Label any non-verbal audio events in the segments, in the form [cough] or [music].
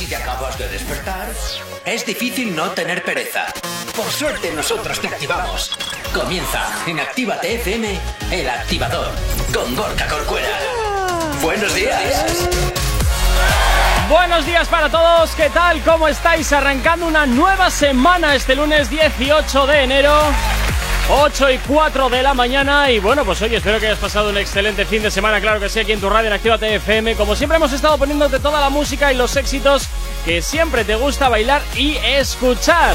si te acabas de despertar, es difícil no tener pereza. Por suerte nosotros te activamos. Comienza en Actívate FM, el activador, con Gorka Corcuera. Buenos días. Buenos días para todos, ¿qué tal? ¿Cómo estáis? Arrancando una nueva semana este lunes 18 de enero. 8 y 4 de la mañana y bueno, pues hoy espero que hayas pasado un excelente fin de semana, claro que sí, aquí en tu radio en Actívate FM. Como siempre hemos estado poniéndote toda la música y los éxitos que siempre te gusta bailar y escuchar.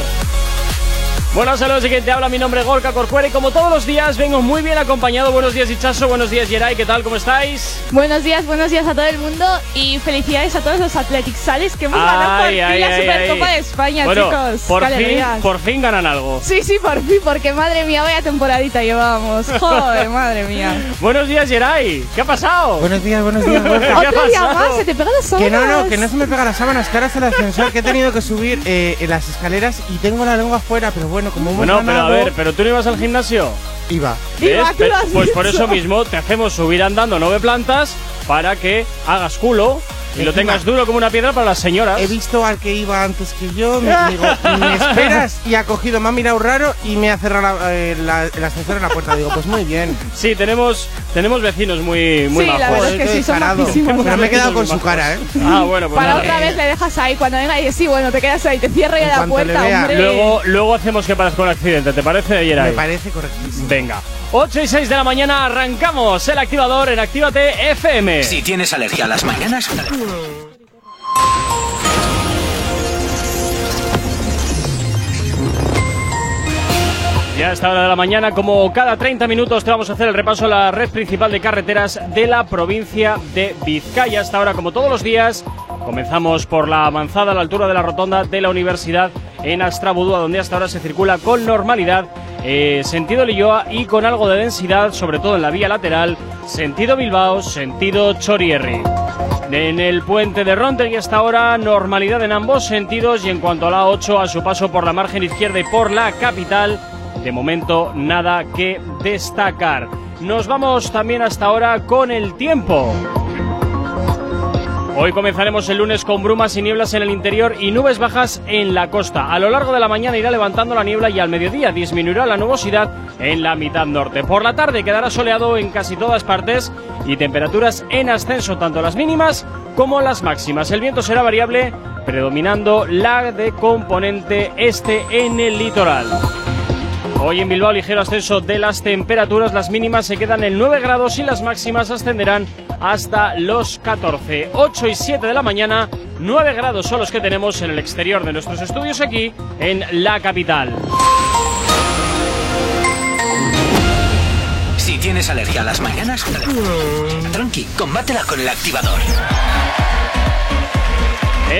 Bueno, saludos y quien te habla, mi nombre es Gorka Corcuera y como todos los días vengo muy bien acompañado. Buenos días Ichazo, buenos días Yeray, ¿qué tal? ¿Cómo estáis? Buenos días, buenos días a todo el mundo y felicidades a todos los Athletic Sales que hemos ganado por Ay, fin ay, la ay, Supercopa ay. de España, Bueno, chicos. Por fin, alegría. por fin ganan algo. Sí, sí, por fin, porque madre mía, vaya temporadita llevábamos. [laughs] Joder, madre mía. Buenos días Yeray, ¿qué ha pasado? Buenos días, buenos días, Gorka. [laughs] ¿Qué ha Otro día pasado? más, se te pegan las sábanas. Que no, no, que no se me pega las sábanas, que ahora es el ascensor, que he tenido que subir eh, en las escaleras y tengo la lengua afuera, pero bueno, como hemos Bueno, pero a ganado, ver, pero tú no ibas al gimnasio. iba. Iba, ¿Ves? tú lo has Pues por dicho. eso [laughs] mismo te hacemos subir andando nueve plantas para que hagas culo y lo tengas duro como una piedra para las señoras. He visto al que iba antes que yo, me [laughs] digo, me esperas y ha cogido, me ha mirado raro y me ha cerrado la- eh, la- el ascensor en la puerta. Digo, pues muy bien. Sí, tenemos, tenemos vecinos muy, muy Sí, la verdad es que sí, son majísimos. Pero me he quedado con su cara, ¿eh? Ah, bueno, pues Para nada. otra vez le dejas ahí, cuando venga y sí, bueno, te quedas ahí, te cierro ya la puerta, hombre. Luego, luego hacemos que parezca un accidente, ¿te parece, Me Yeray? parece correctísimo. Venga. 8 y 6 de la mañana arrancamos el activador en Actívate FM. Si tienes alergia a las mañanas, Ya a esta hora de la mañana, como cada 30 minutos, te vamos a hacer el repaso a la red principal de carreteras de la provincia de Vizcaya. Hasta ahora, como todos los días, comenzamos por la avanzada a la altura de la rotonda de la universidad en Astrabudúa, donde hasta ahora se circula con normalidad. eh, sentido Lilloa y con algo de densidad, sobre todo en la vía lateral, sentido Bilbao, sentido Chorierri. En el puente de Rontegui hasta ahora normalidad en ambos sentidos y en cuanto a la 8 a su paso por la margen izquierda y por la capital, de momento nada que destacar. Nos vamos también hasta ahora con el tiempo. Hoy comenzaremos el lunes con brumas y nieblas en el interior y nubes bajas en la costa. A lo largo de la mañana irá levantando la niebla y al mediodía disminuirá la nubosidad en la mitad norte. Por la tarde quedará soleado en casi todas partes y temperaturas en ascenso, tanto las mínimas como las máximas. El viento será variable, predominando la de componente este en el litoral. Hoy en Bilbao ligero ascenso de las temperaturas, las mínimas se quedan en 9 grados y las máximas ascenderán hasta los 14. 8 y 7 de la mañana, 9 grados son los que tenemos en el exterior de nuestros estudios aquí en la capital. si tienes alergia a las mañanas, tranqui, combátela con el activador.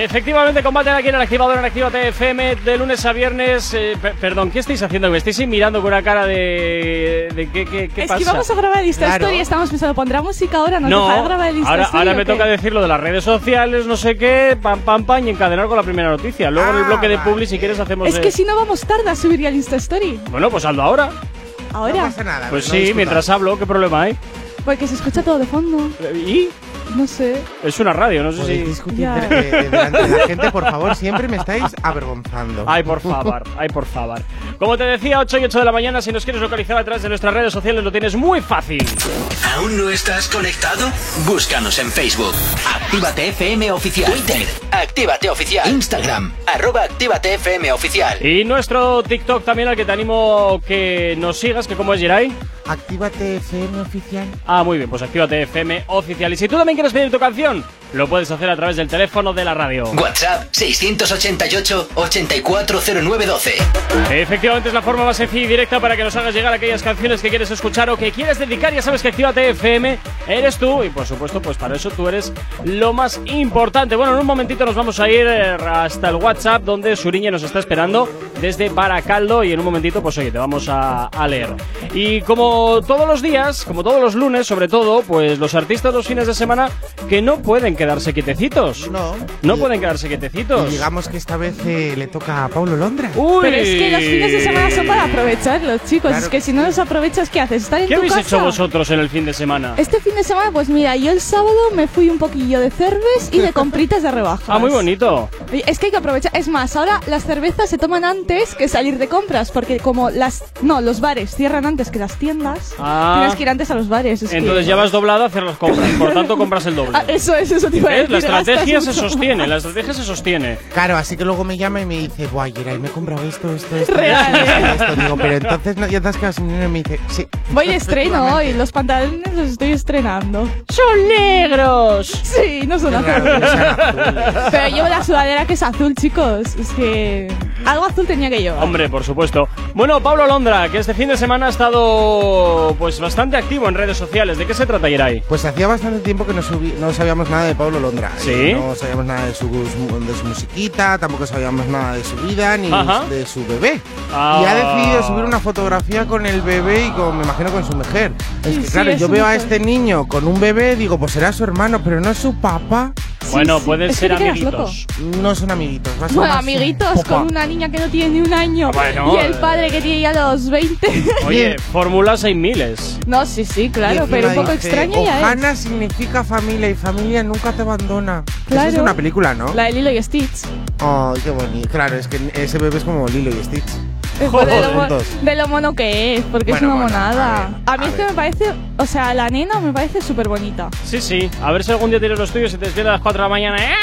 Efectivamente, combaten aquí en el activador en Actívate FM de lunes a viernes. Eh, per- perdón, ¿qué estáis haciendo? Me estáis mirando con una cara de. de ¿Qué, qué, qué es pasa? que vamos a grabar el Insta Claro. Story, estamos pensando, pondrá música ahora, nos No, grabar el Insta ahora, Story. ahora me qué? toca decir lo de las redes sociales, no sé qué, pam, pam, pam, y encadenar con la primera noticia. Luego en el Ah, bloque de. Publi, si quieres, hacemos. Es eh, que si no vamos tarde a subir ya el Insta Story. Bueno, pues hazlo ahora. Ahora, No pasa nada. Pues no sí, mientras hablo, ¿qué problema hay? porque se escucha todo de fondo. Y No sé. es una radio, no sé si. discutir de- de- delante de la gente, por favor, siempre me estáis avergonzando. Ay, por favor, ay, por favor. Como te decía, 8 y 8 de la mañana, si nos quieres localizar a través de nuestras redes sociales, lo tienes muy fácil. ¿Aún no estás conectado? Búscanos en Facebook. Actívate FM Oficial. Twitter. Actívate Oficial. Instagram. Arroba Actívate FM Oficial. Y nuestro TikTok también, al que te animo que nos sigas, que como es Jirai. Actívate FM oficial. Ah, muy bien, pues actívate FM oficial. Y si tú también quieres pedir tu canción, lo puedes hacer a través del teléfono de la radio. WhatsApp 688-840912. Efectivamente es la forma más sencilla y directa para que nos hagas llegar aquellas canciones que quieres escuchar o que quieres dedicar. Ya sabes que Actívate FM eres tú y por supuesto pues para eso tú eres lo más importante. Bueno, en un momentito nos vamos a ir eh, hasta el WhatsApp donde Suriñe nos está esperando desde Baracaldo y en un momentito pues oye te vamos a, a leer. Y como todos los días, como todos los lunes sobre todo, pues los artistas los fines de semana que no pueden pueden quedarse quietecitos. No. No Y- pueden quedarse y quietecitos. digamos que esta vez eh, le toca a Pablo Londra. Uy. Pero es que los fines de semana son para aprovecharlos, chicos. Claro es que si no los aprovechas, ¿qué haces? ¿Estar en ¿Qué tu habéis casa? hecho vosotros en el fin de semana? Este fin de semana, pues mira, yo el sábado me fui un poquillo de cerves y de [laughs] compritas de rebajas. Ah, muy bonito. Es que hay que aprovechar. Es más, ahora las cervezas se toman antes que salir de compras, porque como las. No, los bares cierran antes que las tiendas, Ah. tienes que ir antes a los bares. es que- Entonces ya vas doblado a hacer las compras, por tanto compras el doble. [laughs] Ah, eso es, eso te iba a ¿Ves? decir. La estrategia se sostiene, más. la estrategia se sostiene. Claro, así que luego me llama y me dice, buah, Geray, me he comprado esto, esto, esto, Real, esto, ¿eh? esto, esto". Digo, pero entonces no, ya te has quedado sin dinero y me dice, sí. Voy de estreno hoy, los pantalones los estoy estrenando. ¡Son negros! Sí, no son azules. Pero llevo la sudadera que es azul, chicos. Es que. Algo azul tenía que llevar. Hombre, por supuesto. Bueno, Pablo Londra, que este fin de semana ha estado pues bastante activo en redes sociales. ¿De qué se trata, Yeray? Pues hacía bastante tiempo que no, subí- no sabíamos nada de Pablo Londra. ¿Sí? No sabíamos nada de su, de su musiquita, tampoco sabíamos nada de su vida ni Ajá. de su bebé. Ah. Y ha decidido subir una fotografía con el bebé y con, me imagino, con su mujer. Es que sí, claro, es yo veo a mujer. este niño con un bebé, digo, pues será su hermano, pero no es su papá. Sí, bueno, sí. pueden Es ser amiguitos. No son amiguitos. va a ser Bueno, amiguitos con una niña que no tiene ni un año. Bueno, y el padre que tiene ya los 20. [laughs] Oye, fórmulas hay miles. no, sí, sí, claro, pero un poco dice, extraño ya es. Ohana significa familia y familia nunca te abandona. Claro. Eso es una película, ¿no? La de Lilo y Stitch. Ay, qué bonito. Claro, es que ese bebé es como Lilo y Stitch. Joder, de, lo, de lo mono que es, porque Bueno, es una bueno, monada. a ver, A, mí a es que me parece, o sea, la nena me parece súper bonita. Sí, sí. A ver si algún día tienes los tuyos y te despiertas a las 4 de la mañana. ¡Eh!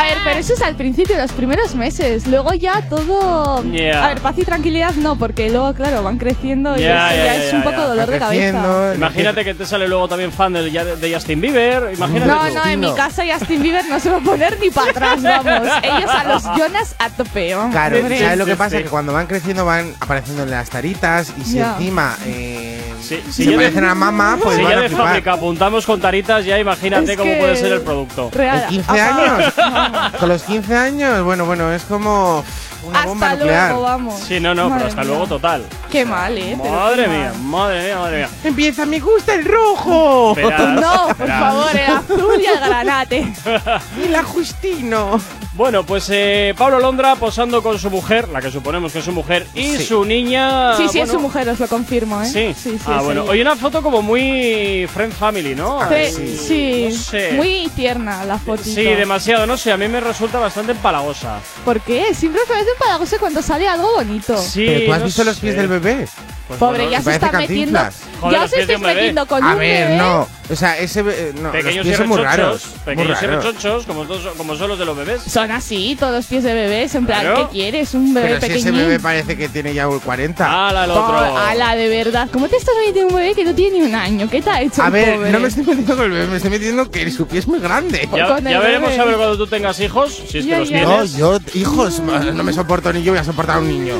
A ver, pero eso es al principio, los primeros meses. Luego ya todo. Yeah. A ver, paz y tranquilidad no, porque luego, claro, van creciendo y Ya, eso es un poco dolor de cabeza. Imagínate que te sale luego también fan de, de Justin Bieber. Imagínate No, tú. no, en mi casa Justin Bieber no se va a poner ni para atrás, vamos. [laughs] Ellos a los Jonas a tope. Claro. ¿sabes lo que pasa? sí. Que cuando van creciendo van apareciendo en las taritas y si encima eh, Se sí, ya de- parecen a mamá, pues si van ya a de flipar. fábrica apuntamos con taritas, ya imagínate Es cómo puede ser el producto. Real. ¿Con 15 Ajá. años? [laughs] Con los 15 años, bueno, bueno, es como una bomba Hasta nuclear. luego, vamos. Sí, no, no, Madre pero hasta mía. luego total. Qué mal, ¿eh? Madre mía, mal. madre mía, madre mía. Empieza, me gusta el rojo. No, por favor, el azul y el granate. [laughs] Y la Justino. Bueno, pues eh, Pablo Londra posando con su mujer, la que suponemos que es su mujer, y Sí. su niña. Sí, sí, es bueno, su mujer, os lo confirmo, ¿eh? Sí, sí, sí. Ah, es bueno. Oye, una foto como muy Friend Family, ¿no? Sí, sí. No sé. Muy tierna la fotito. Sí, demasiado, no sé, a mí me resulta bastante empalagosa. ¿Por qué? Siempre me parece empalagoso cuando sale algo bonito. Sí, Pero tú has no visto los sé. pies del bebé. Pues Pobre, bueno, ya se está metiendo. Joder, ya los os estáis metiendo con A un ver, bebé. no. O sea, ese bebé. No, Pequeños los pies son muy raros. Muy pequeños y raros. rechonchos, como, todos- como son los de los bebés. Son así, todos los pies de bebés. En plan, Claro. ¿qué quieres? Un bebé Pero si pequeñín. ese bebé parece que tiene ya 40. ¡Hala, el Oh, otro! ala, de verdad. ¿Cómo te estás metiendo un bebé que no tiene ni un año? ¿Qué te ha hecho A ver, pobre? no me estoy metiendo con el bebé, me estoy metiendo que su pie es muy grande. Ya, ya veremos a ver cuando tú tengas hijos, si es que Ya, los ya. No, tienes. yo, hijos, no me soporto ni yo voy a soportar a un niño.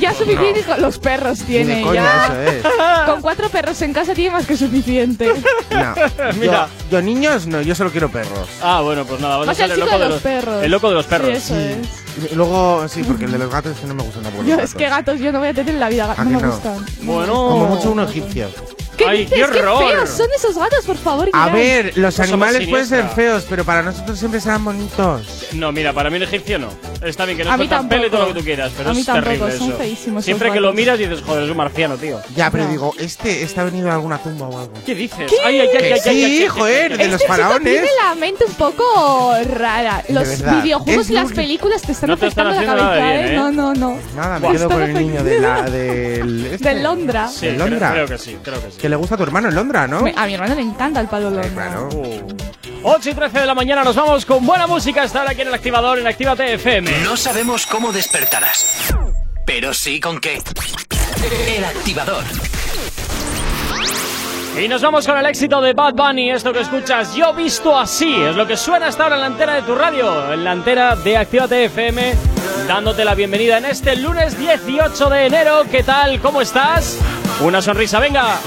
Ya suficiente con los perros tiene. coña ya. eso es. [laughs] Con cuatro perros en casa tiene más que suficiente. [laughs] No. [laughs] Mira. Yo, yo niños no, yo solo quiero perros. Ah, bueno, pues nada, vas a ser el el chico loco de los perros. El loco de los perros. Sí, eso es. Y luego, sí, porque el de los gatos es que no me gustan tampoco los Yo, gatos. es que gatos yo no voy a tener en la vida, ¿A no que me no? gustan. Bueno. Como mucho uno egipcio. ¿Qué Ay, dices? qué horror. feos son esos gatos, por favor. A ver, los animales pueden ser siniestra. feos, pero para nosotros siempre serán bonitos. No, mira, para mí el egipcio no. Está bien que no A mí y todo lo tampoco. que tú quieras, pero A mí es tampoco, terrible son eso. feísimos Siempre esos que lo gatos. miras dices, joder, es un marciano, tío. Ya, pero No. digo, este está venido de alguna tumba o algo. ¿Qué dices? Ay, ay, ay, ay, ay, sí, ay, ay, ay, joder, ay, de ay. los Este chico faraones. tiene la mente un poco rara. Los verdad. videojuegos Es y las muy- películas te están No te están afectando la haciendo cabeza, nada bien, ¿eh? ¿eh? No, no, no. Nada, me Buah. quedo con el niño de la, del... este, De Londra. Sí, ¿En creo- Londra? Creo que sí, creo que sí. Que le gusta a tu hermano en Londra, ¿no? Me- A mi hermano le encanta el palo Eh, Londra. claro. Uh. 8 y 13 de la mañana nos vamos con buena música. Estar aquí en el activador en Actívate FM. No sabemos cómo despertarás, pero sí con qué. El activador. Y nos vamos con el éxito de Bad Bunny. Esto que escuchas, yo visto así. Es lo que suena hasta ahora en la antena de tu radio. En la antena de Actívate FM. Dándote la bienvenida en este lunes 18 de enero. ¿Qué tal? ¿Cómo estás? Una sonrisa, venga.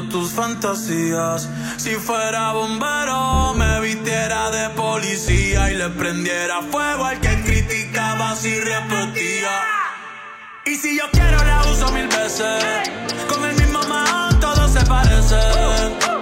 Tus fantasías. Si fuera bombero, me vistiera de policía y le prendiera fuego al que criticaba si repetía. Y si yo quiero la uso mil veces, con el mismo man todos se parecen.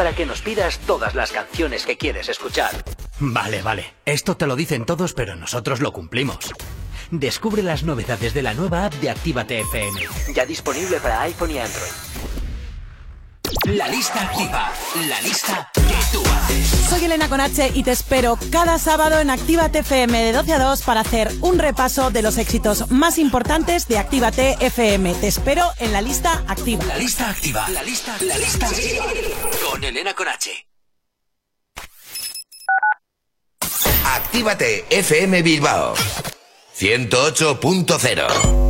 Para que nos pidas todas las canciones que quieres escuchar. Vale, vale. Esto te lo dicen todos, pero nosotros lo cumplimos. Descubre las novedades de la nueva app de Actívate FM. Ya disponible para iPhone y Android. La lista activa. La lista que tú haces. Soy Elena Conache y te espero cada sábado en Actívate FM de 12 a 2 para hacer un repaso de los éxitos más importantes de Actívate FM. Te espero en la lista activa. La lista activa. La lista, la lista activa. Con Elena Conache. Actívate FM Bilbao 108.0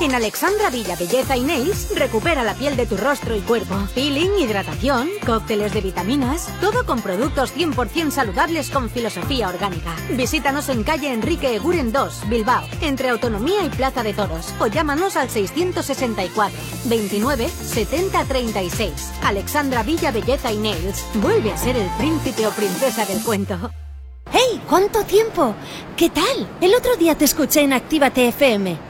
En Alexandra Villa Belleza y Nails recupera la piel de tu rostro y cuerpo. Peeling, hidratación, cócteles de vitaminas, todo con productos 100% saludables con filosofía orgánica. Visítanos en calle Enrique Eguren 2, Bilbao, entre Autonomía y Plaza de Toros, o llámanos al 664 29 70 36. Alexandra Villa Belleza y Nails vuelve a ser el príncipe o princesa del cuento. ¡Hey! ¿Cuánto tiempo? ¿Qué tal? El otro día te escuché en Actívate FM.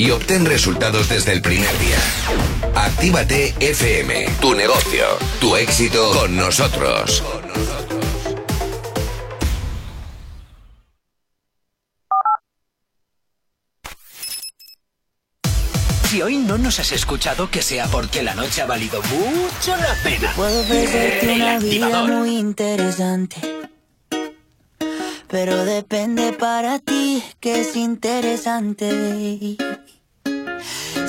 y obtén resultados desde el primer día. Actívate FM, tu negocio, tu éxito con nosotros. Si hoy no nos has escuchado, que sea porque la noche ha valido mucho la pena. Puedo ofrecerte El una vida activador. muy interesante. Pero depende para ti que es interesante.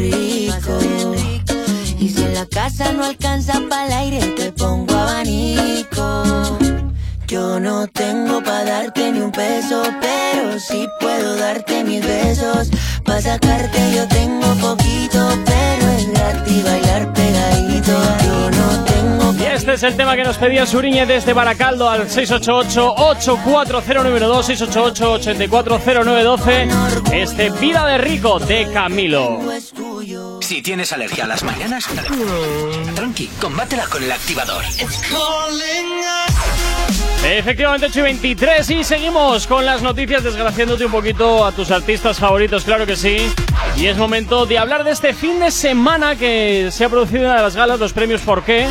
rico. Y si en la casa no alcanza para el aire, te pongo abanico. Yo no tengo para darte ni un peso, pero sí puedo darte mis besos. Para sacarte yo tengo poquito, pero es gratis bailar pegadito. Yo no tengo Y este es el tema que nos pedía Suriñe desde Baracaldo al 688-84092, 688-840912. Este Vida de Rico de Camilo. Si tienes alergia a las mañanas, tranqui, combátela con el activador. Efectivamente, 8 y 23 y seguimos con las noticias desgraciándote un poquito a tus artistas favoritos, claro que sí. Y es momento de hablar de este fin de semana que se ha producido una de las galas, los premios ¿Por qué?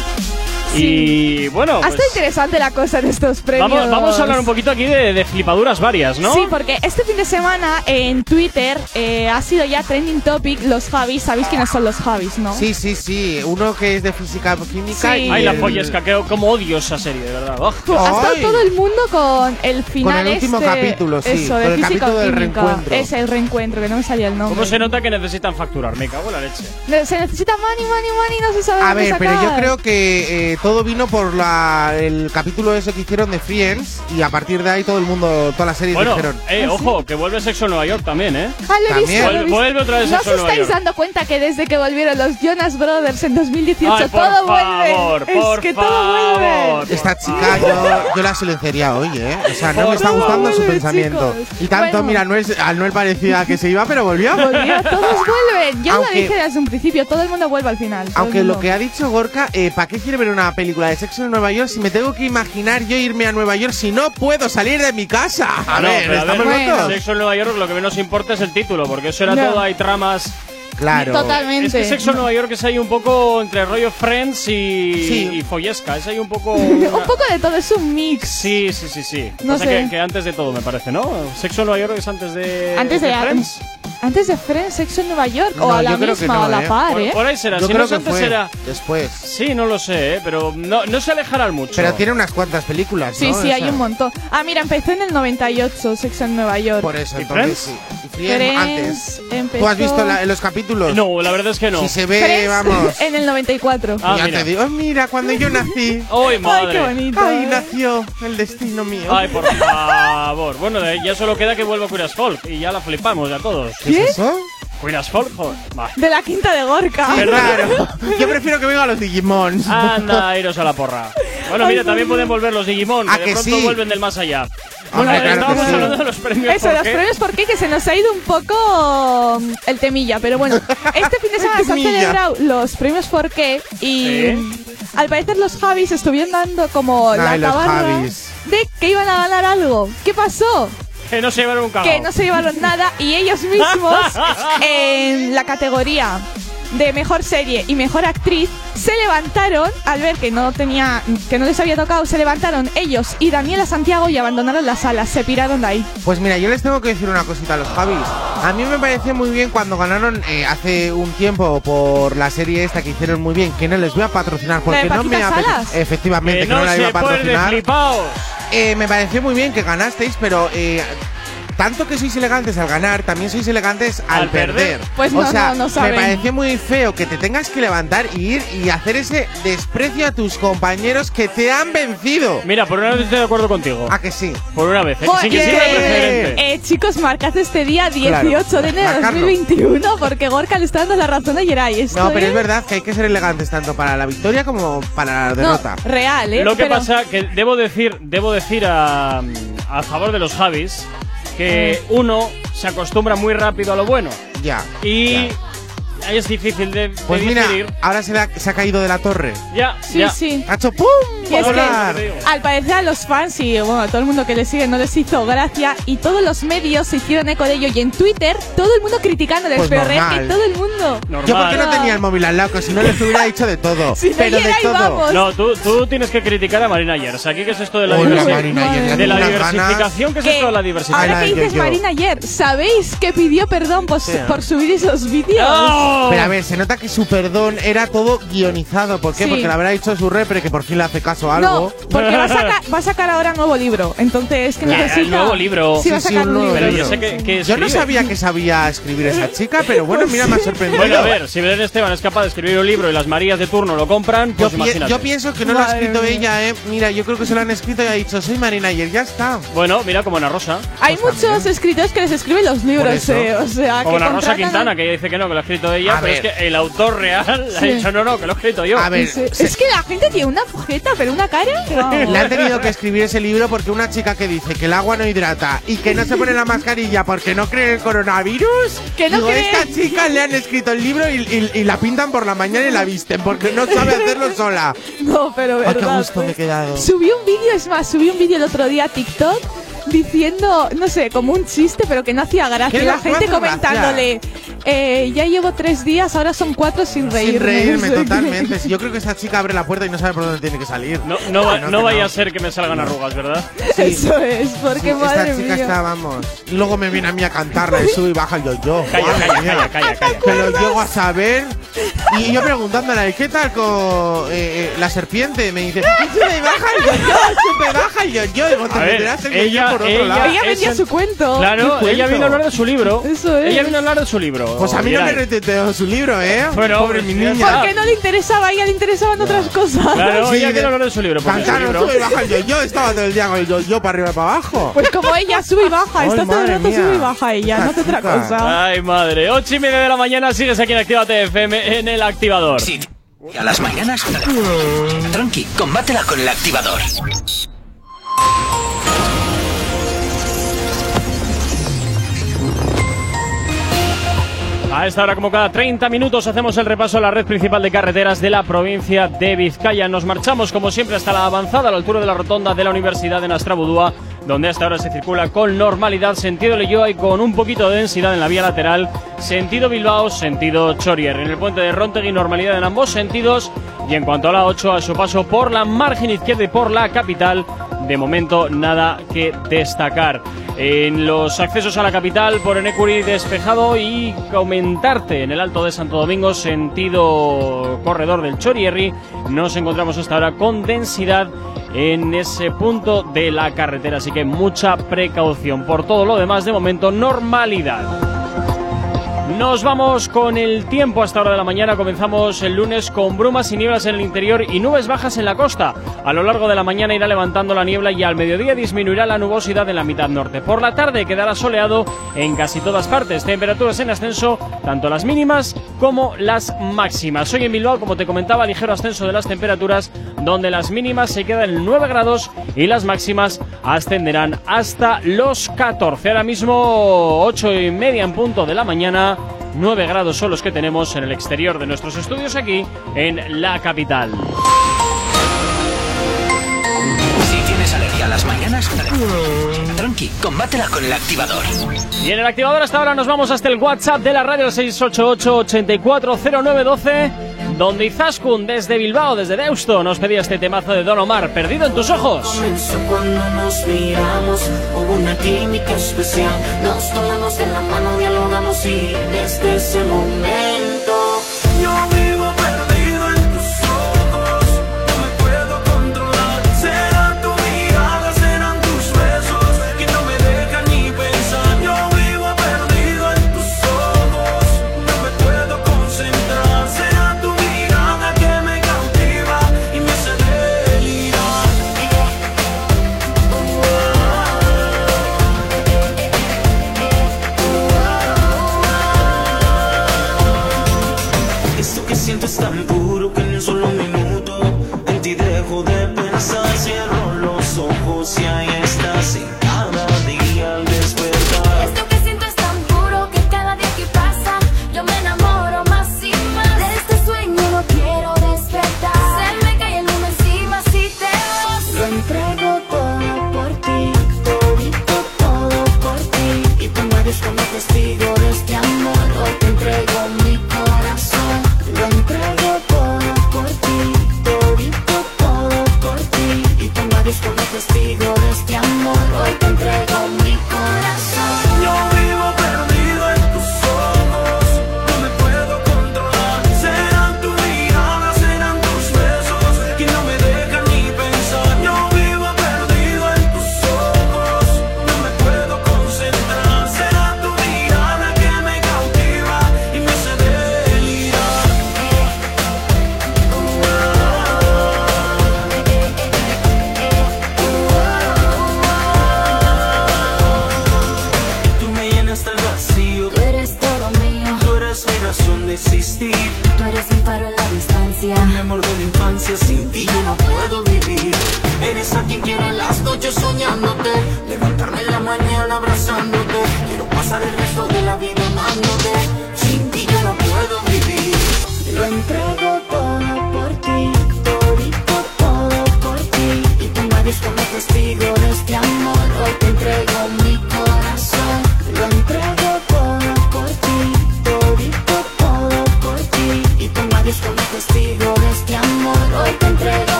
Y bueno, Ha pues, estado interesante la cosa de estos premios. vamos, vamos a hablar un poquito aquí de, de flipaduras varias, ¿no? Sí, porque este fin de semana en Twitter eh, ha sido ya trending topic los Javis. ¿Sabéis quiénes son los Javis, no? Sí, sí, sí. Uno que es de física química Sí. y Ay, la el- polla escaqueo, como odio esa serie, de verdad. Oh. Ha estado todo el mundo con el final último este- capítulo, sí, Eso, con de el física capítulo del reencuentro. Es el reencuentro, que no me salía el nombre. ¿Cómo se nota que necesitan facturar? Me cago en la leche. Se necesita money, money, money, no se sabe A dónde ver, pero yo creo que eh, todo vino por la, el capítulo ese que hicieron de Friends y a partir de ahí todo el mundo, toda la serie Bueno, dijeron. eh, ojo, que vuelve Sexo en Nueva York también, ¿eh? Ah, lo he visto, También. lo he visto. vuelve otra vez ¿No Sexo os Nueva estáis York. dando cuenta que desde que volvieron los Jonas Brothers en 2018 Ay, por todo favor, vuelve? por es que todo favor. vuelve. Esta chica yo, yo la silenciaría hoy, ¿eh? O sea, no me está Todo gustando su pensamiento. chicos. Y tanto, Bueno. mira, no es, a Noel parecía que se iba, pero volvió. Volvió, todos vuelven. Yo Aunque- lo dije desde un principio, todo el mundo vuelve al final. todo Aunque lo que ha dicho Gorka, eh, ¿para qué quiere ver una película de sexo en Nueva York si me tengo que imaginar yo irme a Nueva York si no puedo salir de mi casa? A No, ver, pero a ¿estamos ver, locos? Sexo en Nueva York lo que menos importa es el título, porque eso era No. todo, hay tramas. Claro. Totalmente. Es que Sexo en Nueva York es ahí un poco entre rollo Friends y, Sí. y Follesca, es ahí un poco... [laughs] un poco de todo, es un mix. Sí, sí, sí, sí. No Pasa sé. Que, que antes de todo, me parece, ¿no? Sexo en Nueva York es antes de, Antes de- Friends. Antes de Friends, Sexo en Nueva York, o No, a la misma, no, o a la ¿eh? par, Por, ¿eh? por ahí será, Yo si creo no que antes fue será... después. Sí, no lo sé, ¿eh? pero no, no se alejarán mucho. Pero tiene unas cuantas películas, Sí, ¿no? sí, hay Esa. un montón. Ah, mira, empezó en el 98, Sexo en Nueva York. Por eso, ¿Y entonces Friends? sí. Friends antes. Empezó... ¿Tú has visto la- los capítulos? No, la verdad es que no. Si se ve, Friends vamos. en el 94. Ah, ya mira. te digo, mira, cuando yo nací. [laughs] ¡Ay, Ay, madre! qué bonito. Ay, ¿eh? nació el destino mío. Ay, por favor. Bueno, de- ya solo queda que vuelva Queen as Folk y ya la flipamos ya todos. ¿Qué es eso? De la quinta de Gorka. Claro. [laughs] Yo prefiero que vengan los Digimons. Anda, iros a la porra. Bueno, Ay, mira, también pueden volver los Digimon, que ¿A de que pronto sí? vuelven del más allá. Hombre, Bueno, claro que estábamos sí. hablando de los premios. Eso, ¿por los premios, ¿por qué? Que se nos ha ido un poco mm, el temilla. Pero bueno, este fin de semana se han celebrado los premios ¿por qué? Y mm, al parecer los Javis estuvieron dando como la Ay, tabarra de que iban a ganar algo. ¿Qué pasó? Que no se llevaron un cagao. que no se llevaron nada y ellos mismos [laughs] en la categoría de mejor serie y mejor actriz se levantaron al ver que no tenía que no les había tocado se levantaron ellos y Daniela Santiago y abandonaron la sala se piraron de ahí Pues mira, yo les tengo que decir una cosita a los Javis. A mí me pareció muy bien cuando ganaron eh, hace un tiempo por la serie esta que hicieron muy bien, que no les voy a patrocinar porque no me. Salas? Efectivamente, Que que no, no la iba se a puede patrocinar. Eh, me pareció muy bien que ganasteis, pero eh, tanto que sois elegantes al ganar, también sois elegantes al, Al perder. Pues o no, sea, no, no me pareció muy feo que te tengas que levantar y ir y hacer ese desprecio a tus compañeros que te han vencido. Mira, por una vez estoy de acuerdo contigo. ¿A que sí? Por una vez, ¿eh? Que sirve de precedente. eh, chicos, marcad este día 18 de enero de marcarlo. 2021 porque Gorka le está dando la razón a Yeray. Esto No, pero es es- verdad que hay que ser elegantes tanto para la victoria como para la No, derrota. real, ¿eh? Lo que Pero- pasa que debo decir, debo decir a, a favor de los Javis que Mm. uno se acostumbra muy rápido a lo bueno Ya. y ya. Es difícil de, de Pues mira, digerir. ahora se, le ha, se ha caído de la torre. Ya, Sí, ya. sí. Ha hecho ¡pum! Y es volar. que al parecer a los fans y bueno, a todo el mundo que le sigue no les hizo gracia y todos los medios se hicieron eco de ello y en Twitter todo el mundo criticándoles, Pues pero real normal. que todo el mundo. Normal. Yo porque no No. tenía el móvil al lado, que si no les hubiera dicho de todo. [laughs] Si no pero de llega todo. vamos. No, tú, tú tienes que criticar a Marina Yers. Aquí, ¿qué es esto de la, Hola, diversi- Marina ya de la tengo unas diversificación? ¿Qué es esto de la diversificación? Ahora que yo, dices yo. Marina ayer, ¿sabéis que pidió perdón por, por subir esos vídeos? Pero a ver, se nota que su perdón era todo guionizado. ¿Por qué? Sí. Porque le habrá dicho su repre que por fin le hace caso a No, algo. porque va a, sacar, [laughs] va a sacar ahora nuevo libro. Entonces, que necesita. el nuevo libro. Sí, va a Sí, sí, sacar un nuevo libro. Pero yo sé que, que Yo no sabía que sabía escribir esa chica, pero bueno, mira, me ha sorprendido. Bueno, a ver, si Belén Esteban es capaz de escribir un libro y las Marías de turno lo compran, Yo, pues pi- imagínate. yo pienso que no lo ha escrito mía. ella, ¿eh? Mira, yo creo que se lo han escrito y ha dicho, soy Marina Ayer, ya está. Bueno, mira como Ana Rosa. Hay Pues muchos también. escritores que les escriben los libros, eh, o sea, Como que Ana Rosa Quintana, que ella dice que no, que lo ha escrito ella, A pero es ver. que el autor real ha dicho no, no, que lo he escrito yo. A ver, Sí, se- Es que la gente tiene una fujeta, pero una cara. [laughs] No. Le han tenido que escribir ese libro porque una chica que dice que el agua no hidrata y que no se pone la mascarilla porque no cree en el coronavirus. Que no digo, cree. esta chica le han escrito el libro y, y- y la pintan por la mañana y la visten porque no sabe hacerlo sola. [laughs] No, pero qué verdad. gusto me he quedado. Subí un vídeo, es más, subí un vídeo el otro día a TikTok diciendo, no sé, como un chiste, pero que no hacía gracia. ¿Qué Y la gente hace comentándole, eh, ya llevo tres días, ahora son cuatro sin reírme. Sin reírme [laughs] totalmente. Yo creo que esa chica abre la puerta y no sabe por dónde tiene que salir. No, no, va- No, no vaya no. a ser que me salgan arrugas, ¿verdad? Sí. [laughs] Eso es, porque Sí, madre esta chica mía. está, vamos. Y luego me viene a mí a cantarla y sube y baja el yo-yo. [laughs] Calla, calla, calla, calla, calla. Lo llego a saber. Y yo preguntándole, ¿qué tal con eh, eh, la serpiente? Me dice, sube y baja el yo-yo, sube y baja el yo-yo. Digo, te A ver, meterás el ella- yo-yo por otro ella- lado. Ella vendía su cuento. Claro, ¿Qué ella vino a hablar de su libro. Eso es. Ella vino a hablar de su libro. Pues a mí no me retuiteó su libro, ¿eh? Bueno, Pobre pues mi niña. Porque no le interesaba, a ella le interesaban otras cosas. Claro, Sí, ella de- quiere hablar de su libro. Porque su Pantano, libro sube y baja el yo-yo. Estaba todo el día con el yo-yo para arriba y para abajo. Pues como ella sube y baja, está todo el rato sube y baja ella, no hace otra cosa. Ay, madre. Ocho y media de la mañana sigues aquí en Actívate FM en el activador. Sí. Y a las mañanas, tranqui, combátela con el activador. A esta hora, como cada 30 minutos, hacemos el repaso a la red principal de carreteras de la provincia de Vizcaya. Nos marchamos, como siempre, hasta la avanzada a la altura de la rotonda de la Universidad de Nastrabudúa, donde hasta ahora se circula con normalidad, sentido Leyoa y con un poquito de densidad en la vía lateral, sentido Bilbao, sentido Chorier. En el puente de Rontegui, normalidad en ambos sentidos. Y en cuanto a la 8, a su paso por la margen izquierda y por la capital, de momento nada que destacar. En los accesos a la capital por Enecuri despejado y comentarte en el Alto de Santo Domingo, sentido corredor del Chorierri, nos encontramos hasta ahora con densidad en ese punto de la carretera, así que mucha precaución. Por todo lo demás, de momento, normalidad. Nos vamos con el tiempo hasta hora de la mañana. Comenzamos el lunes con brumas y nieblas en el interior y nubes bajas en la costa. A lo largo de la mañana irá levantando la niebla y al mediodía disminuirá la nubosidad en la mitad norte. Por la tarde quedará soleado en casi todas partes. Temperaturas en ascenso, tanto las mínimas como las máximas. Hoy en Bilbao, como te comentaba, ligero ascenso de las temperaturas, donde las mínimas se quedan en 9 grados y las máximas ascenderán hasta los 14. Ahora mismo 8 y media en punto de la mañana. 9 grados son los que tenemos en el exterior de nuestros estudios aquí en la capital. Si tienes alergia a las mañanas, tranqui, combátela con el activador. Y en el activador hasta ahora nos vamos hasta el WhatsApp de la radio 688-840912, donde Izaskun desde Bilbao, desde Deusto, nos pedía este temazo de Don Omar, Perdido en tus ojos. Comenzó cuando nos miramos, hubo una química especial. Nos tomamos de la mano, dialogamos y desde ese momento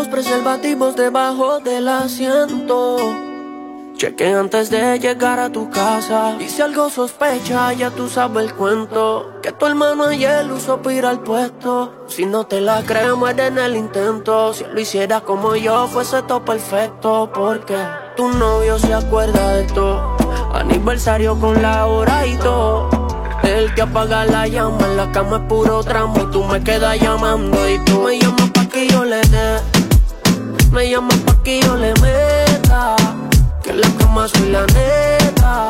los preservativos debajo del asiento. Cheque antes de llegar a tu casa. Y si algo sospecha, ya tú sabes el cuento. Que tu hermano ayer usó para ir al puesto. Si no te la crees, muere en el intento. Si lo hicieras como yo, fuese todo perfecto. Porque tu novio se acuerda de todo. Aniversario con la hora y todo. Él te apaga la llama, en la cama es puro tramo y tú me quedas llamando y tú me llamas pa' que yo le dé, me llamas pa' que yo le meta, que en la cama soy la neta,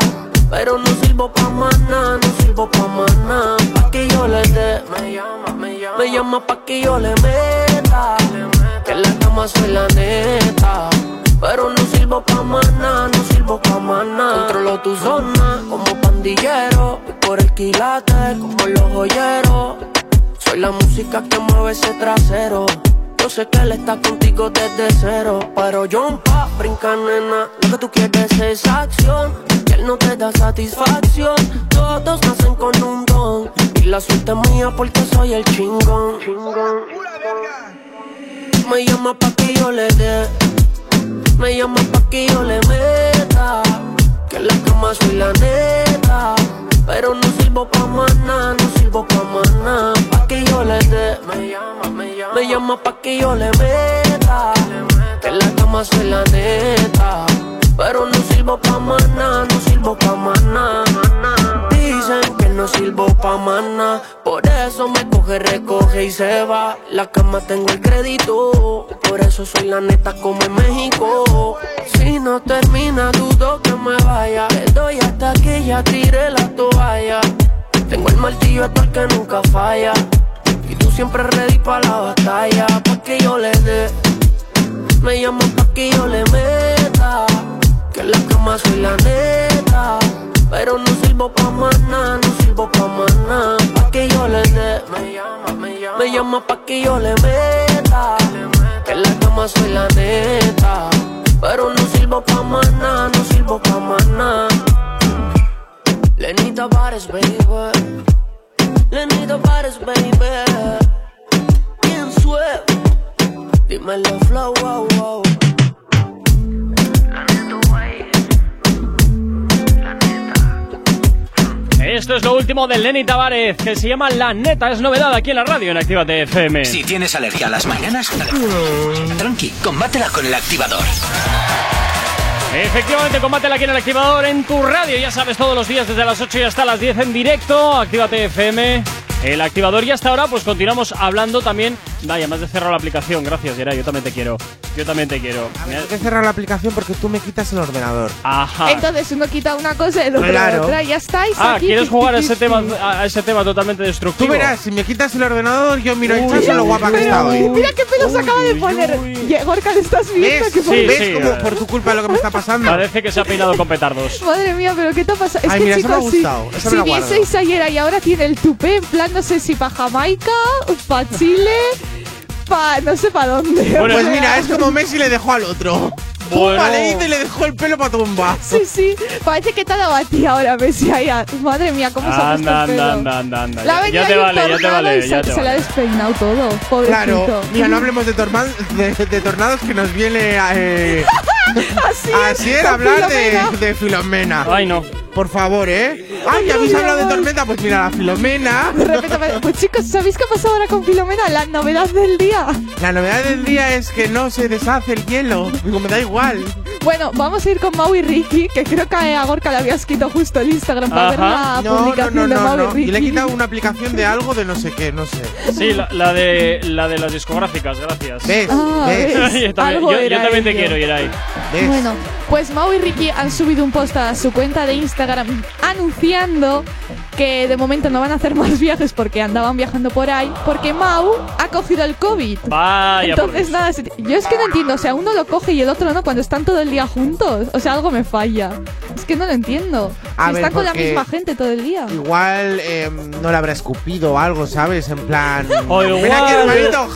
pero no sirvo pa' nada, no sirvo pa' nada, pa' que yo le dé, me llama, me llama, me llama pa' que yo le meta, que en la cama soy la neta. Pero no sirvo pa' nada, no sirvo pa' nada. Controlo tu zona como pandillero. Y por el quilate como los joyeros. Soy la música que mueve ese trasero. Yo sé que él está contigo desde cero. Pero yo pa' brinca, nena. Lo que tú quieres es acción. Y él no te da satisfacción. Todos nacen con un don. Y la suerte es mía porque soy el chingón. Me llama pa' que yo le dé. Me llama pa' que yo le meta. Que en la cama soy la neta. Pero no sirvo pa' nada, no sirvo pa'. Pa' que yo le dé. Me llama, me llama. Me llama pa' que yo le meta. Que en la cama soy la neta. Pero no sirvo pa' nada, no sirvo pa' nada. Dicen que no sirvo pa' nada. Por eso me coge, recoge y se va. La cama tengo el crédito. Por eso soy la neta como en México. Si no termina, dudo que me vaya. Le doy hasta que ya tire la toalla. Tengo el martillo hasta el que nunca falla. Siempre ready pa' la batalla. Pa' que yo le dé. Me llamo pa' que yo le meta. Que en la cama soy la neta. Pero no sirvo pa' nada, no sirvo pa' nada. Pa' que yo le dé. Me llama, me llama. Me llama pa' que yo le meta. Que en la cama soy la neta. Pero no sirvo pa' nada, no sirvo pa' nada. Lenita Bares, baby. Lenita Bares, baby. Bien suave. Dímelo, flow, wow, wow. Esto es lo último del Lenny Tavares, que se llama La Neta, es novedad aquí en la radio en Actívate FM. Si tienes alergia a las mañanas, tranqui, combátela con el activador. Efectivamente, combátela aquí en el activador en tu radio. Ya sabes, todos los días desde las 8 y hasta las 10 en directo. Actívate FM. El activador y hasta ahora pues continuamos hablando también Vaya, más de cerrar la aplicación, gracias Geray, yo también te quiero Yo también te quiero Tengo que cerrar la aplicación porque tú me quitas el ordenador. Ajá Entonces uno quita una cosa y el otro Claro. otra. Ya estáis Ah, aquí. ¿quieres jugar a ese tema, a ese tema totalmente Tú destructivo? verás, si me quitas el ordenador, yo miro el chat Mira, lo guapa que mira, está hoy. Mira qué pelo se acaba de poner. Ye- Gorka, ¿le estás viendo? ¿Ves? Que Sí, ¿Ves sí, cómo eh. por tu culpa es lo que me está pasando? Parece que se ha peinado con petardos [laughs] Madre mía, pero ¿qué te ha pasado? Es Ay, que mira, eso me ha chicos, si, gustado, eso me si lo guardo. vieseis ayer y ahora tiene el tupé, en plan, no sé si pa' Jamaica, pa' Chile, pa' no sé pa' dónde. Bueno, Pues mira, es como Messi le dejó al otro. Bueno. Pumba, le hizo y le dejó el pelo para tumba. Sí, sí, parece que te ha dado a ti ahora, Messi. ahí, a- Madre mía, cómo se ha puesto Anda, el pelo. anda, anda, anda, ha Ya, ya te vale, ya te vale, ya se, te se le ha vale despeinado todo, pobrecito. Claro, mira, no hablemos de, de, de tornados que nos viene eh, [laughs] Así así era hablar de Filomena. Ay, no Por favor, ¿eh? Ay, ¿ya habéis hablado de tormenta? Pues mira, la Filomena. Pues chicos, ¿sabéis qué ha pasado ahora con Filomena? La novedad del día. La novedad del día es que no se deshace el hielo. Digo, me da igual. Bueno, vamos a ir con Mau y Ricky, que creo que a Gorka le habías quitado justo el Instagram para ver la No, no, publicación no, de no, Mau no. y Ricky. Y le he quitado una aplicación de algo de no sé qué, no sé. Sí, la, la de, la de las discográficas, gracias ¿Ves? Ah, ¿Ves? ¿ves? [laughs] yo también, Algo yo- yo también te quiero. Bueno, pues Mau y Ricky han subido un post a su cuenta de Instagram anunciando que de momento no van a hacer más viajes porque andaban viajando por ahí, porque Mau ha cogido el COVID. Vaya por Entonces, nada, yo es que no entiendo, o sea, uno lo coge y el otro no cuando están todo el día juntos. O sea, algo me falla. Es que no lo entiendo. A Si ver, están con la misma gente todo el día. Igual eh, no le habrá escupido algo, ¿sabes? En plan. [laughs] O aquí, igual, hermanito.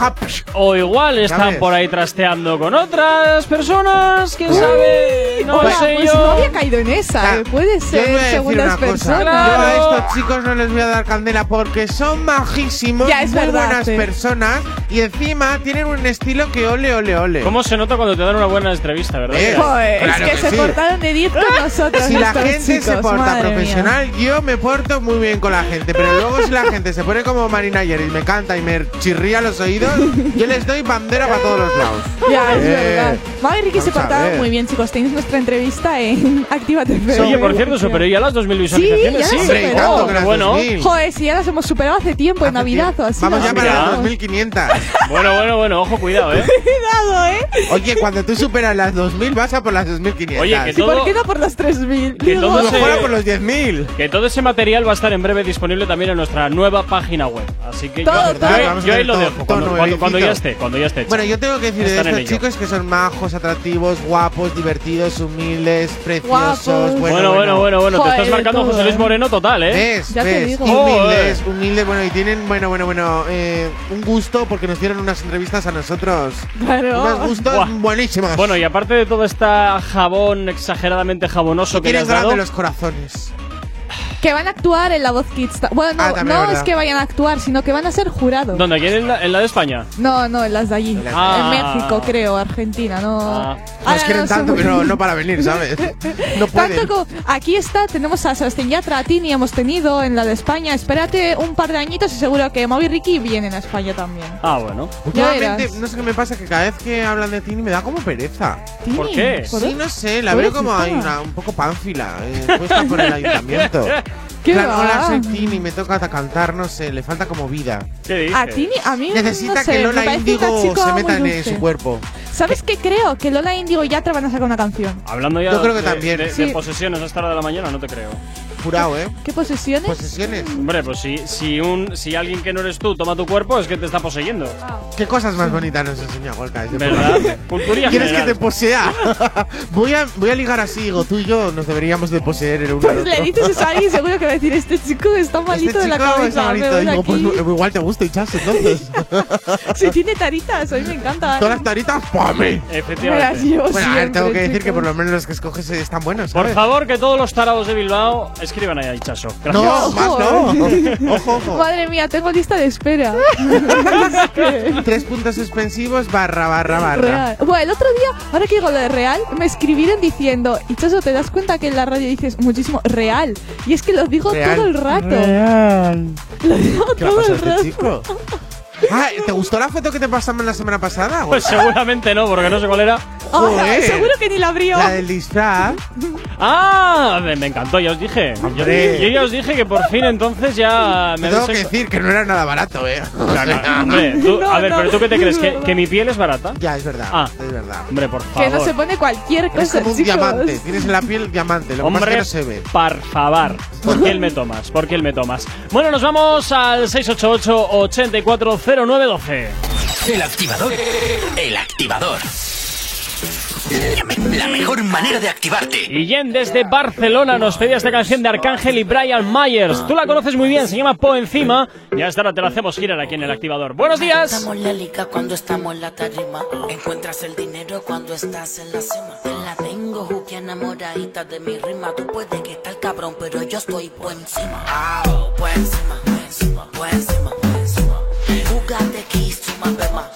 o igual están ¿Sabes? por ahí trasteando con otras personas, quién sabe, no Hola, sé pues yo. no había caído en esa, eh. Puede os ser voy a decir segundas una cosa. personas. Yo a estos chicos no les voy a dar candela porque son majísimos, Ya, es muy verdad, buenas sí. personas y encima tienen un estilo que ole, ole, ole. ¿Cómo se nota cuando te dan una buena entrevista, verdad? Eh, Joder, Claro es que, que se sí. portaron de 10 con nosotros. Si la estos gente se chicos, porta madre mía. profesional, yo me porto muy bien con la gente. Pero luego si la gente se pone como Marina ayer y me canta y me chirría los oídos, yo les doy bandera para todos los lados. Ya, es Eh, verdad. Y Ricky se vamos a portaron ver. muy bien, chicos. Tenéis nuestra entrevista en [laughs] Actívate Oye, por cierto, superó ya las 2.000 visualizaciones. ya Sí, las. Oh, que las bueno. 2000. Joder, si ya las hemos superado hace tiempo, en Navidad o así. Vamos ya para las superamos. 2500. [laughs] Bueno, bueno, bueno, ojo, cuidado, eh. [laughs] Cuidado, ¿eh? Oye, cuando tú superas las 2000 vas a por las 2500. Oye, que ¿Y por todo- qué no por las 3.000? Que Digo, todo se- por los 10.000. Que todo ese material va a estar en breve disponible también en nuestra nueva página web. Así que Todo, yo, todo. ahí lo todo- dejo. todo Cuando, cuando- ya esté, cuando ya esté. hecho. Bueno, yo tengo que decir de Están estos chicos que son majos, atractivos, guapos, divertidos, humildes, preciosos. Guapos. Bueno, bueno, bueno, bueno, te Joder, estás marcando todo, José Luis eh. Moreno total, ¿eh? ¿Ves? Ya te ¿Ves? digo. Humildes, humildes, bueno, y tienen, bueno, bueno, bueno, eh, un gusto porque nos dieron unas entrevistas a nosotros. Claro. Unos gustos Buah. buenísimos. Bueno, y aparte de todo este jabón exageradamente jabonoso que le tienen has dado, los corazones. Que van a actuar en la voz Kids. Bueno, Ah, no, también, no es que vayan a actuar, sino que van a ser jurados. ¿dónde? ¿Aquí en la, en la de España? No, no, en las de allí. Ah. En México, creo, Argentina, no. Ah. Ahora Nos quieren no tanto que no, para venir, ¿sabes? [laughs] No pueden. Tanto como aquí está, tenemos a Sebastián Yatra, a Tini hemos tenido en la de España. Espérate un par de añitos y seguro que Mau y Ricky vienen a España también. Ah, bueno. Últimamente, no sé qué me pasa, que cada vez que hablan de Tini me da como pereza. Tini, ¿Por qué? Sí, no sé, la veo como una, un poco pánfila. Eh, puesta por el [laughs] ayuntamiento. ¿Qué Plan, va? hola, soy Tini, me toca cantar, no sé, le falta como vida. ¿Qué dices? A Tini, a mí Necesita no sé, que Lola chica se meta en, su cuerpo. ¿Sabes qué creo? Que Lola Indigo y Yatra van a sacar una canción. Hablando ya Yo creo que de, también. de- de Sí. posesiones a esta hora de la mañana, no te creo. Jurado, ¿eh? ¿Qué posesiones? Posesiones. Hombre, pues si, si, un, si alguien que no eres tú toma tu cuerpo, es que te está poseyendo. ¿Qué cosas más bonitas nos enseña Golka? ¿Verdad? Cultura ¿Quieres que general. te posea? [laughs] voy, a, voy a ligar así, digo, tú y yo nos deberíamos de poseer el uno al Pues otro. le dices eso a alguien seguro que va a decir este chico está malito este de la cabeza. está malito. Digo, pues aquí. igual te gusta hinchazo entonces. [laughs] Si tiene taritas, a mí me encanta. Todas las taritas, ¡para mí! Efectivamente. Bueno, a ver, tengo que decir que por lo menos los que escoges están buenos, Por ¿sabes? favor, que todos los tarados de Bilbao escriban ahí a Hichaso. Gracias. No, más no. Ojo, ojo. Madre mía, tengo lista de espera. [laughs] Tres puntos suspensivos, barra, barra, barra. Real. Bueno, el otro día, ahora que digo lo de real, me escribieron diciendo, Ichazo, ¿te das cuenta que en la radio dices muchísimo real? Y es que lo digo Real. todo el rato. Real. Lo digo ¿Qué todo el este rato. chico? [laughs] Ah, ¿te gustó la foto que te pasamos la semana pasada? Pues seguramente no, porque no sé cuál era. Ah, Joder. seguro que ni la abrió. La del disfraz. ¡Ah! Me, me encantó, ya os dije. Yo, Hombre. yo ya os dije que por fin entonces ya Te me tengo que decir que no era nada barato, ¿eh? No, no, [laughs] hombre, tú- No, a ver, no, pero ¿tú qué te es crees? ¿Que, que mi piel es barata? Ya, es verdad. Ah. Es verdad. Hombre, por Que favor. no se pone cualquier Es cosa, como un chicos. diamante. Tienes en la piel diamante. Lo que pasa Hombre, que no se ve. por favor. ¿Por qué él me tomas? ¿Por qué él me tomas? Bueno, nos vamos al 688-840912. El activador. El activador. La mejor manera de activarte. Y Jen desde Barcelona nos pedía esta canción de Arcángel y Brian Myers. Tú la conoces muy bien, se llama Po Encima. Y hasta ahora te la hacemos girar aquí en el activador. ¡Buenos días! Estamos la liga cuando estamos en la tarima. Encuentras el dinero cuando estás en la cima. Te la tengo, Juki, enamoradita de mi rima. Tú puedes que estar cabrón, pero yo estoy por encima. Ah, por encima, por encima, por encima. Jugate kiss, tu bema.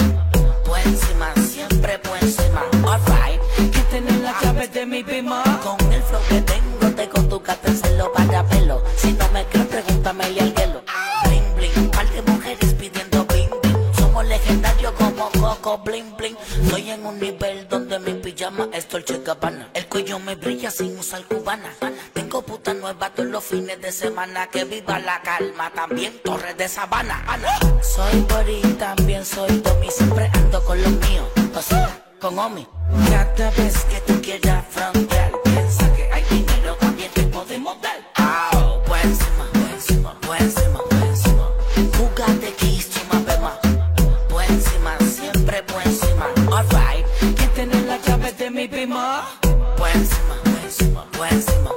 Encima, siempre encima. Alright, que tener la llave de mi bima. Con el flow que tengo, te con tu celo para pelo. Si no me crees, pregúntame al hielo. Bling, bling, par de mujeres pidiendo bling, bling. Somos legendarios como Coco, bling, bling. Estoy en un nivel donde mi pijama es Dolce Gabbana. El cuello me brilla sin usar cubana. Puta nueva todos los fines de semana. Que viva la calma, también Torres de Sabana. Soy Bori, también soy Tommy. Siempre ando con los míos, o con Omi. Cada vez que tú quieras frontear, piensa que hay dinero, también te podemos dar. Au, por encima, por encima, por encima, por encima. Jugate kiss, chuma, bema. Por encima, siempre por encima. Alright, ¿quién tiene la llave de mi bima? Por encima, por encima, por encima,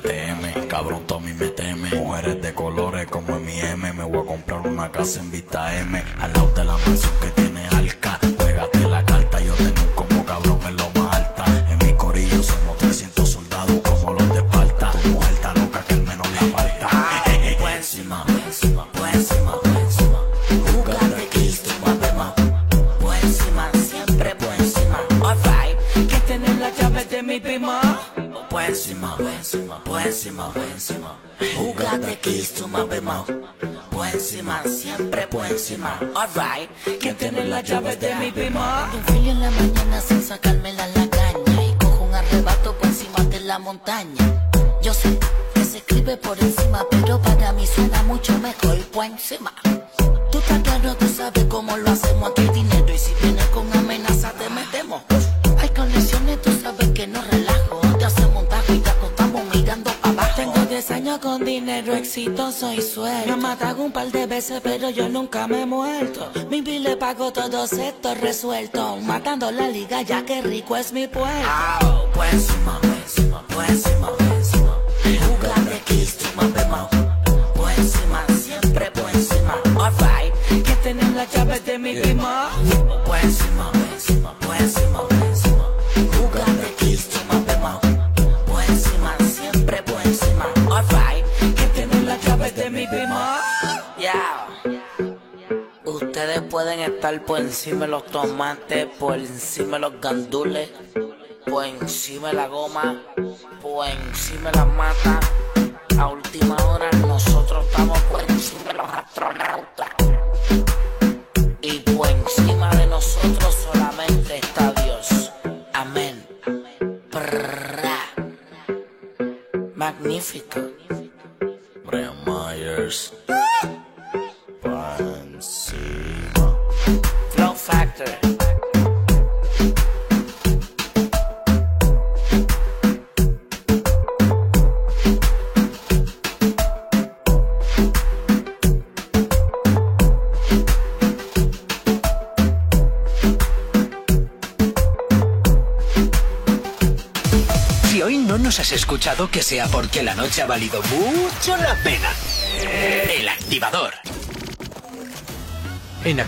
KTM. Cabrón, Tommy me teme. Mujeres de colores como en mi M. Me voy a comprar una casa en Vista M. Al lado de la mansión que todos estos resueltos. Matando la liga, ya que rico es mi pueblo. Por encima, por encima los tomates, por encima los gandules, por encima la goma, por encima la mata.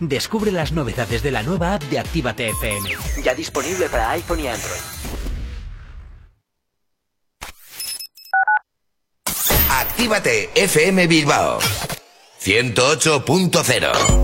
Descubre las novedades de la nueva app de Actívate FM. Ya disponible para iPhone y Android. Actívate FM Bilbao 108.0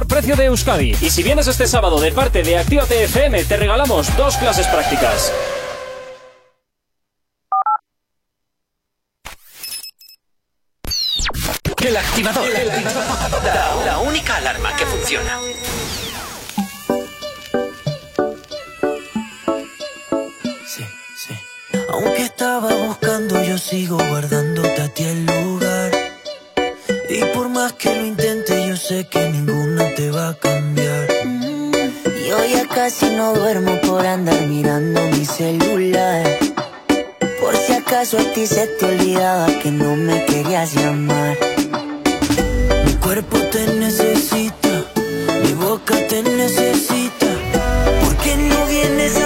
precio de Euskadi. Y si vienes este sábado de parte de Actívate FM, te regalamos dos clases prácticas. El activador. La, la única alarma que funciona. Aunque estaba buscando, yo sigo guardándote a ti el lugar. Y por más que lo intente, yo sé que ninguna te va a cambiar. Yo ya casi no duermo por andar mirando mi celular. Por si acaso a ti se te olvidaba que no me querías llamar. Mi cuerpo te necesita, mi boca te necesita. ¿Por qué no vienes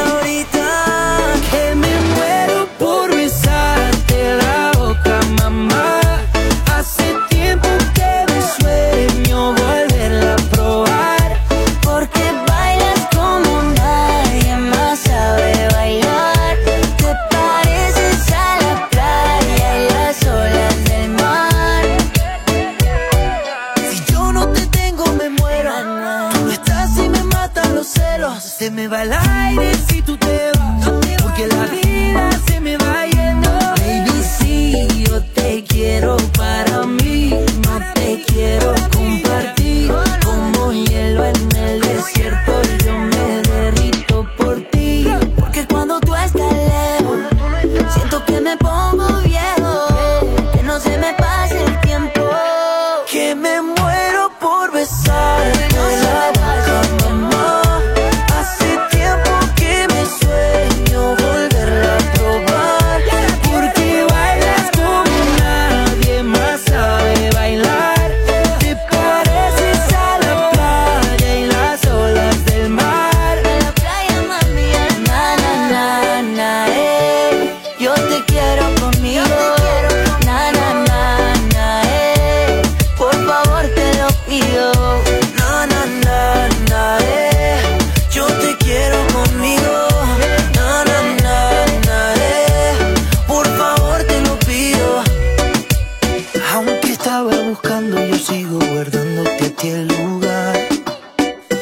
sigo guardándote a ti el lugar.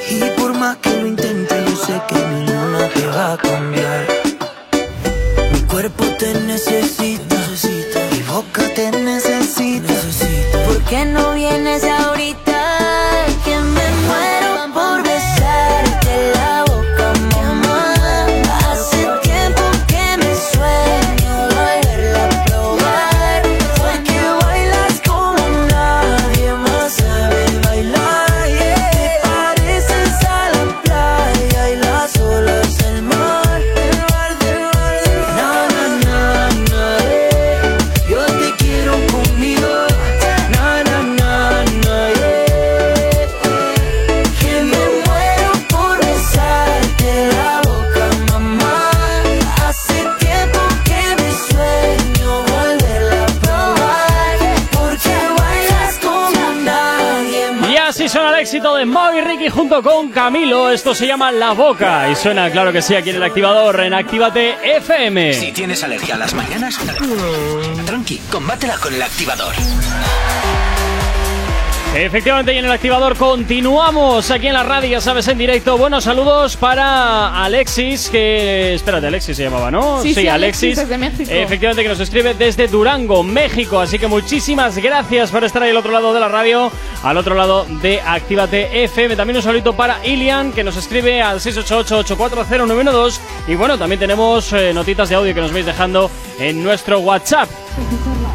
Y por más que lo intente, yo sé que ninguna te va a cambiar. Mi cuerpo te necesita, mi boca te necesita. ¿Por qué no vienes ahorita? Junto con Camilo. Esto se llama La Boca. Y suena, claro que sí, aquí en el activador, en Actívate FM. Si tienes alergia a las mañanas, tranqui, combátela con el activador. Efectivamente, y en el activador continuamos aquí en la radio, ya sabes, en directo. Buenos saludos para Alexis, que. Espérate, Alexis se llamaba, ¿no? Sí, sí, Alexis, desde México. Efectivamente, que nos escribe desde Durango, México. Así que muchísimas gracias por estar ahí al otro lado de la radio, al otro lado de Actívate FM. También un saludito para Ilian, que nos escribe al 688-840-912. Y bueno, también tenemos eh, notitas de audio que nos vais dejando en nuestro WhatsApp. [laughs]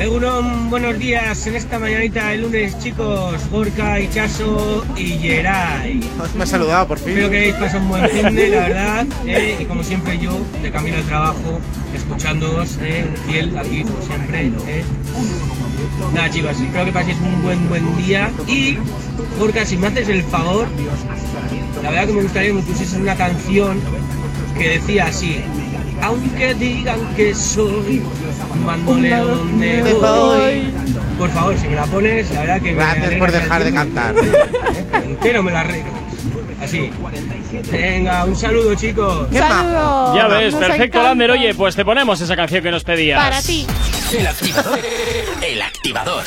Egunon, buenos días en esta mañanita de lunes, chicos. Gorka, Ichaso y Geray. Me ha saludado por fin. Espero que hayáis pasado un buen fin de, la verdad. eh, y como siempre, yo, de camino al trabajo, escuchándoos, eh, fiel aquí, como siempre. eh. Nada, chicos, espero que paséis un buen, buen día. Y, Gorka, si me haces el favor, la verdad que me gustaría que me pusieses una canción que decía así. Aunque digan que soy bandolero donde ¿Dónde voy. voy? Por favor, si me la pones, la verdad que me Gracias por dejar de cantar. Entero me la arreglas. Así. Venga, un saludo, chicos. Saludos. Ya ves, Nos perfecto. Lander. Oye, pues te ponemos esa canción que nos pedías. Para ti. El activador. El activador.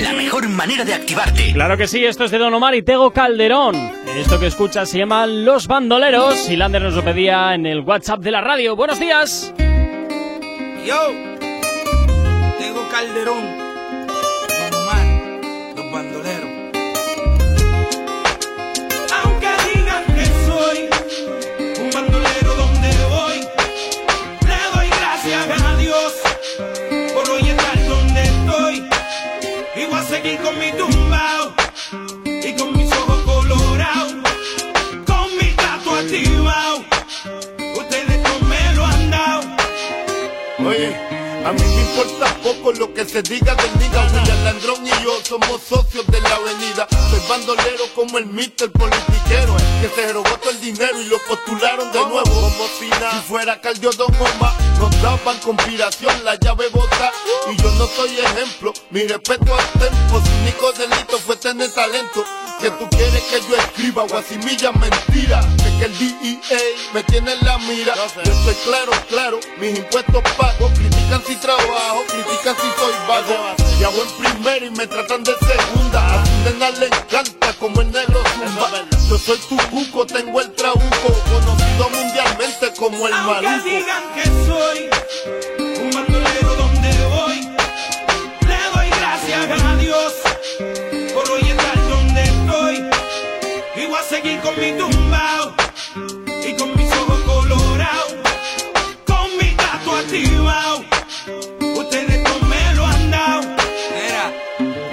La mejor manera de activarte. Claro que sí, esto es de Don Omar y Tego Calderón. Esto que escuchas se llama Los Bandoleros y Lander nos lo pedía en el WhatsApp de la radio. Buenos días. Yo, tengo Calderón, con lo que se diga del niga. William Landrón y yo somos socios de la avenida. Soy bandolero como el mister politiquero. Que se robó todo el dinero y lo postularon de nuevo. Como si nada. Fuera Caldio Don Omar, nos daban conspiración, la llave bota. Y yo no soy ejemplo. Mi respeto al tempo. Su único delito fue tener talento. Que tú quieres que yo escriba guasimilla mentira. Que el DEA me tiene en la mira. Yo estoy claro, claro, mis impuestos pago. Critican si trabajo, critican si soy vago. Y hago en primera y me tratan de segunda. A tu nena le encanta como el negro zumba. Yo soy tu cuco, tengo el trabuco. Conocido mundialmente como el Aunque maluco. digan que soy un bandolero donde voy, le doy gracias a Dios por hoy estar donde estoy. Y voy a seguir con mi tumbao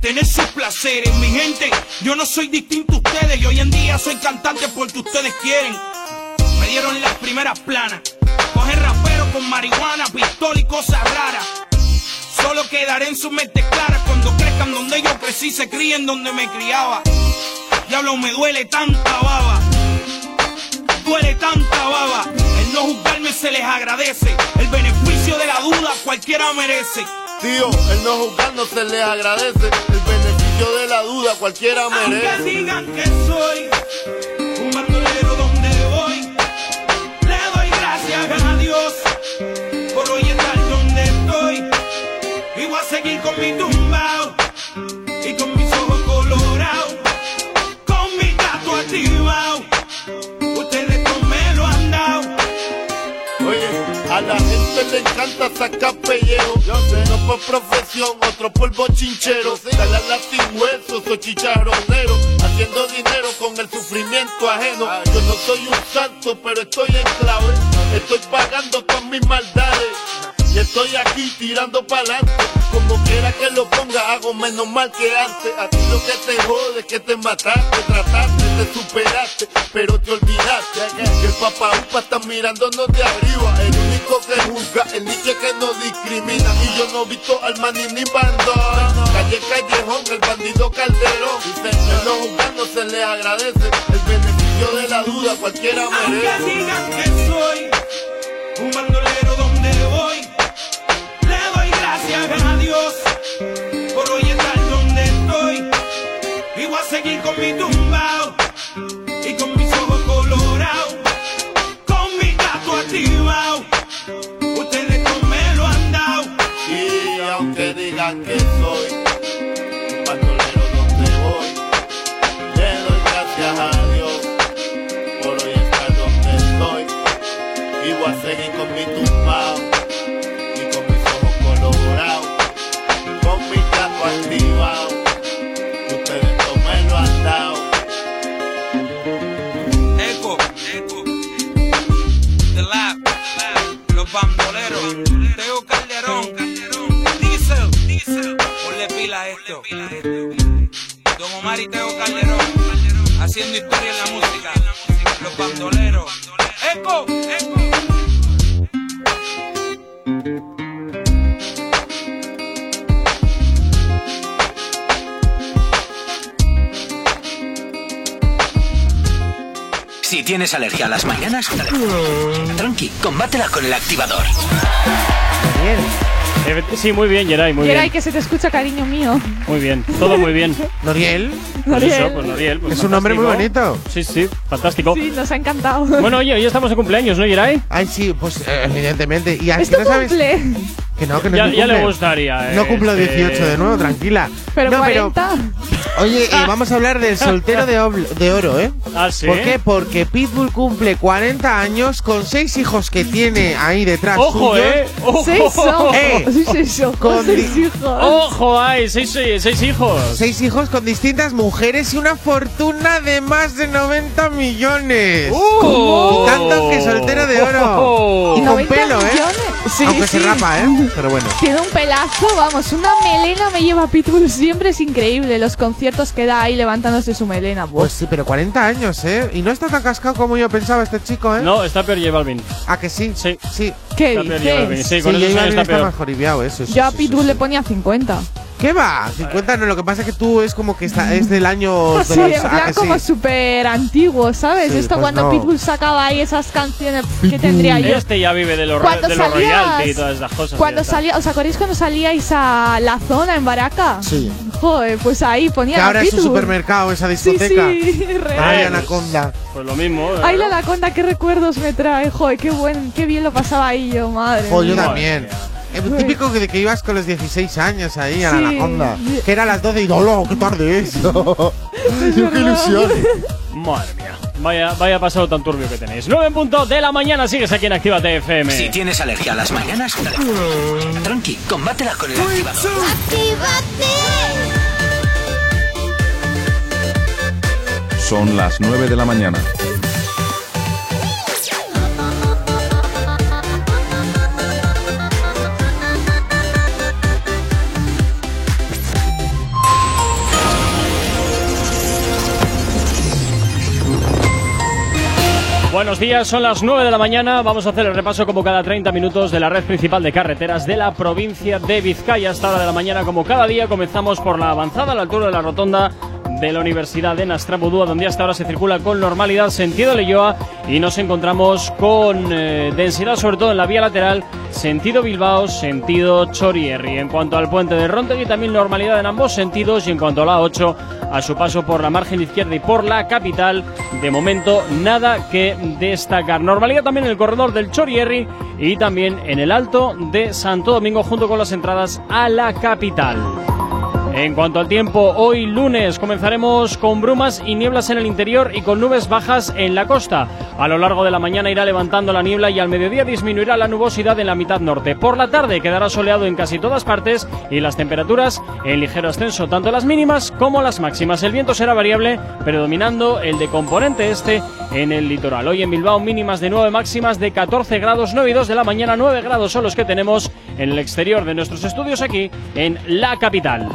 Tener sus placeres, mi gente, yo no soy distinto a ustedes y hoy en día soy cantante porque ustedes quieren. Me dieron las primeras planas. Coger rapero con marihuana, pistola y cosas raras. Solo quedaré en sus mentes claras cuando crezcan donde yo crecí, se críen donde me criaba. Diablo, me duele tanta baba. Duele tanta baba. El no juzgarme se les agradece. El beneficio de la duda cualquiera merece. Tío, el no juzgar no se les agradece. El beneficio de la duda cualquiera Aunque merece. digan que soy un bandolero donde voy, le doy gracias a Dios por hoy estar donde estoy. Y voy a seguir con mi tumbao le encanta sacar pellejo. Yo sé, no por profesión, otro por bochinchero. Dale a latín hueso, soy chicharronero. Haciendo dinero con el sufrimiento ajeno. Yo no soy un santo, pero estoy en clave. Estoy pagando con mis maldades. Y estoy aquí tirando pa'lante. Como quiera que lo ponga, hago menos mal que antes. A ti lo que te jode que te mataste, trataste, te superaste, pero te olvidaste. Que el papá upa está mirándonos de arriba. El único que juzga, el niche que no discrimina. Y yo no he visto al maní ni bandón. Calle Callejón, el bandido Calderón. No juzgar no se le agradece. El beneficio de la duda cualquiera Aunque merece. digan que soy un Por hoy estar donde estoy. Y voy a seguir con mi tumbao y con mis ojos colorados, con mi gato activado. Ustedes no me lo han dado. Y aunque digan que Teo Calderón, Diesel, Diesel, ponle pila a esto. Don Omar y Teo Calderón, haciendo historia en la música. Los Bandoleros, Eco, Eco. Si tienes alergia a las mañanas, tranqui, combátela con el activador. Eh, Sí, muy bien, Geray, muy Geray, bien. que se te escucha, cariño mío. Muy bien, todo muy bien. [laughs] Noriel. Pues Noriel. eso, pues Noriel. pues Es un nombre muy bonito. Sí, sí, fantástico. Sí, nos ha encantado. Bueno, oye, hoy estamos de cumpleaños, ¿no, Geray? Ay, sí, pues eh, evidentemente. Y aquí ¿Es tu no sabes. cumple? Que no, que no Ya, ya le cumple. gustaría. No eh, cumplo este- 18 de nuevo, tranquila. Pero no, 40. Oye, eh, vamos a hablar del soltero de, de oro, ¿eh? ¿Ah, sí? ¿Por qué? Porque Pitbull cumple 40 años con seis hijos que tiene ahí detrás. Ojo, suyos. eh. Ojo. Seis ojos. Eh, [laughs] Seis ojos. con seis di- hijos. Ojo, hay seis, seis hijos. Seis hijos con distintas mujeres y una fortuna de más de 90 millones. Uh. Y tanto que soltero de oro. Oh. Y con 90 pelo, ¿eh? Sí, Aunque sí. se rapa, ¿eh? Pero bueno. [laughs] Tiene un pelazo, vamos, una melena me lleva Pitbull siempre, es increíble. Los conciertos que da ahí levantándose su melena. buah. Pues sí, pero 40 años, ¿eh? Y no está tan cascado como yo pensaba este chico, ¿eh? No, está peor J Balvin. ¿A que sí? Sí. Sí. ¿Qué Está peor J Balvin. Sí, con sí, esos años está está peor. más joribiado, eso. sí, Yo a sí, Pitbull sí, le ponía 50. ¿Qué va? 50 no, lo que pasa es que tú es como que está, es del año de [laughs] Sí, los- en ¿a plan que sí? como súper antiguo, ¿sabes? Sí, Esto pues cuando no. Pitbull sacaba ahí esas canciones que tendría yo. Este ya vive de los, Cuando de los salías- royalty y todas esas cosas. Cuando salía, ¿os acordáis cuando salíais a la zona en Baraca? Sí. Joder, pues ahí ponía Que ahora es un Pitbull. supermercado esa Sí, discoteca. sí, [laughs] real. Ay, Anaconda. Pues lo mismo. Ay, la anaconda, qué recuerdos me trae. Joder, qué buen, qué bien lo pasaba ahí yo, madre. Oh, yo mía. También. Eh, típico de que ibas con los 16 años ahí a la Sí. Anaconda. Que era a las 12 y ¡Hola, qué tarde es! [laughs] ¡Qué ilusión! Madre mía. Vaya, vaya pasado tan turbio que tenéis. 9 en punto de la mañana, sigues aquí en Activa TFM. Si tienes alergia a las mañanas, tranqui, combátela con el activador. Son las 9 de la mañana. Buenos días, son las 9 de la mañana. Vamos a hacer el repaso como cada 30 minutos de la red principal de carreteras de la provincia de Vizcaya. Hasta hora de la mañana, como cada día, comenzamos por la avanzada a la altura de la rotonda de la Universidad de Nastrabudúa, donde hasta ahora se circula con normalidad sentido Leyoa y nos encontramos con eh, densidad, sobre todo en la vía lateral, sentido Bilbao, sentido Chorierri. En cuanto al puente de Rontegui, también normalidad en ambos sentidos y en cuanto a la 8, a su paso por la margen izquierda y por la capital, de momento nada que destacar. Normalidad también en el corredor del Chorierri y también en el alto de Santo Domingo junto con las entradas a la capital. En cuanto al tiempo, hoy lunes comenzaremos con brumas y nieblas en el interior y con nubes bajas en la costa. A lo largo de la mañana irá levantando la niebla y al mediodía disminuirá la nubosidad en la mitad norte. Por la tarde quedará soleado en casi todas partes y las temperaturas en ligero ascenso, tanto las mínimas como las máximas. El viento será variable, predominando el de componente este en el litoral. Hoy en Bilbao mínimas de 9 máximas de 14 grados, 9 y 2 de la mañana, 9 grados son los que tenemos en el exterior de nuestros estudios aquí en la capital.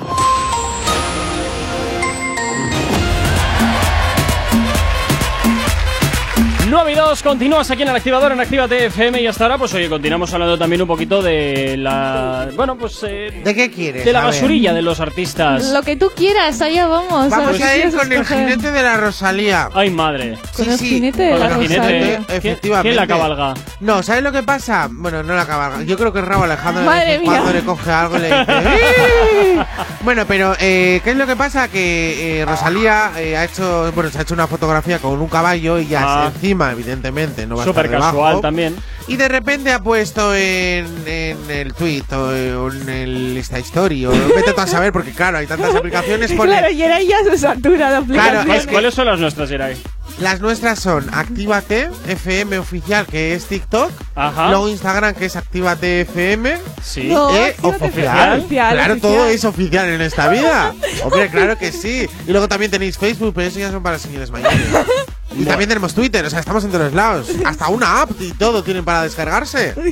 Nueve y 2, continúas aquí en el activador en Actívate FM y hasta ahora, pues oye, continuamos hablando también un poquito de la. Bueno, pues. eh, ¿De qué quieres? de la A ver. basurilla de los artistas. Lo que tú quieras, allá vamos. Vamos a ir con el jinete de la Rosalía. Ay, madre. Con el Sí, sí, jinete de con la. Rosalía. ¿Quién- Efectivamente. quién la cabalga? No, ¿sabes lo que pasa? Bueno, no la cabalga. Yo creo que Rabo Alejandro Madre mía. cuando le coge algo le dice. [laughs] "¡Eh!". bueno, pero eh, ¿qué es lo que pasa? Que eh, Rosalía eh, ha hecho, bueno, se ha hecho una fotografía con un caballo y ya Ah. encima, evidentemente, no va a Súper estar debajo. casual también. Y de repente ha puesto en, en el tweet o en el Insta Story o vete tú a saber porque claro, hay tantas aplicaciones [laughs] pone- Claro, y era ya se satura la Claro, aplicación. es que- ¿Cuáles son las nuestras, Irai? Las nuestras son Actívate FM oficial que es TikTok, Ajá. luego Instagram que es Actívate FM, Sí. No, eh, Actívate oficial. oficial, Claro, oficial. todo es oficial en esta vida. [laughs] Hombre, claro que sí. Y luego también tenéis Facebook, pero eso ya son para señores mayores. [laughs] Y también tenemos Twitter, o sea, estamos en todos lados. [laughs] Hasta una app y todo tienen para descargarse. [laughs]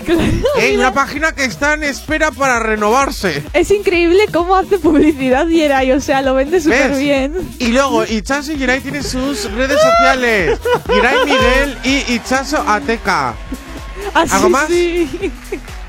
Eh, una página que está en espera para renovarse. Es increíble cómo hace publicidad Yeray, o sea, lo vende súper bien. Y luego, Ichazo y Yirai tienen sus redes sociales. [laughs] Yirai Miguel y Ichazo Ateca. Así ¿Algo más? sí.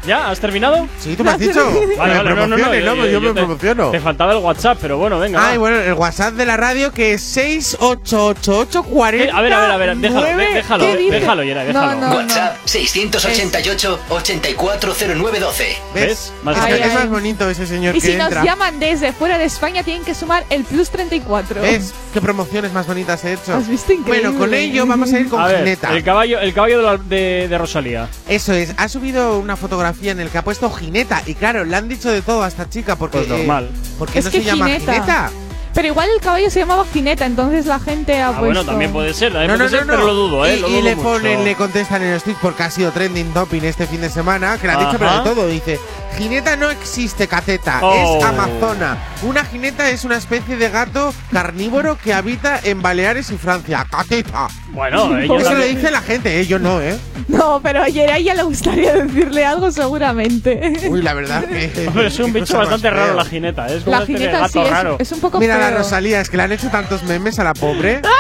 ¿Ya? ¿Has terminado? Sí, tú me has dicho. [laughs] Vale, vale, no, no, no. yo- yo, me te- promociono. Te faltaba el WhatsApp, pero bueno, venga. Ah, y va. bueno, el WhatsApp de la radio que es 68884. Eh, A ver, a ver, a ver, déjalo, de- déjalo, ¿Qué dice? déjalo, No, déjalo. no. WhatsApp 688-840912. ¿Ves? Más es, Ay, es ay. más bonito ese señor Y que si entra. nos llaman desde fuera de España, tienen que sumar el plus 34. ¿Ves? ¿Qué promociones más bonitas he hecho? Has visto increíble. Bueno, con ello vamos a ir con A ver, Gineta. el caballo, el caballo de, la- de- de Rosalía. Eso es, ha subido una fotografía fotografía en el que ha puesto Gineta. Y claro, le han dicho de todo a esta chica porque. Pues normal. eh, ¿Por qué Es no que se llama. Gineta? Pero igual el caballo se llamaba Gineta, entonces la gente ha Ah, puesto. bueno, también puede ser, también No, puede no, ser, no, pero lo dudo, ¿eh? Y, lo y dudo le mucho. ponen, le contestan en los tweets porque ha sido trending topping este fin de semana, que le han dicho pero de todo. Dice, jineta no existe, cateta, Oh. es amazona. Una jineta es una especie de gato carnívoro que habita en Baleares y Francia. Cateta. Bueno, [laughs] ellos Eso lo dice la gente, ¿eh? Yo no, ¿eh? No, pero ayer a ella le gustaría decirle algo seguramente. Uy, la verdad que... Hombre, es un bicho bastante raro la jineta, ¿eh? es como La de jineta gato sí es, raro. es un poco Mira la. Rosalía, es que le han hecho tantos memes a la pobre. [laughs]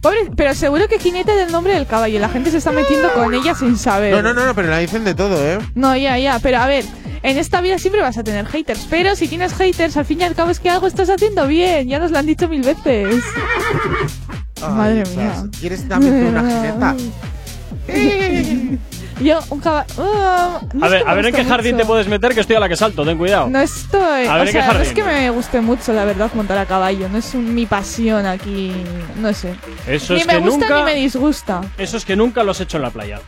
Pobre, pero seguro que Gineta es el nombre del caballo. La gente se está metiendo con ella sin saber. No, no, no, no, pero la dicen de todo, ¿eh? No, ya, ya. Pero a ver, en esta vida siempre vas a tener haters. Pero si tienes haters, al fin y al cabo es que algo estás haciendo bien. Ya nos lo han dicho mil veces. Madre mía. ¿Quieres también una [laughs] jineta? Yo, un caballo. A ver, a ver en qué jardín te puedes meter, que estoy a la que salto, ten cuidado. No estoy. A ver, o ¿en qué sea, no jardín? es que me guste mucho, la verdad, montar a caballo. No es un- mi pasión aquí. No sé. Eso ni es me que gusta nunca- ni me disgusta. Eso es que nunca lo has hecho en la playa.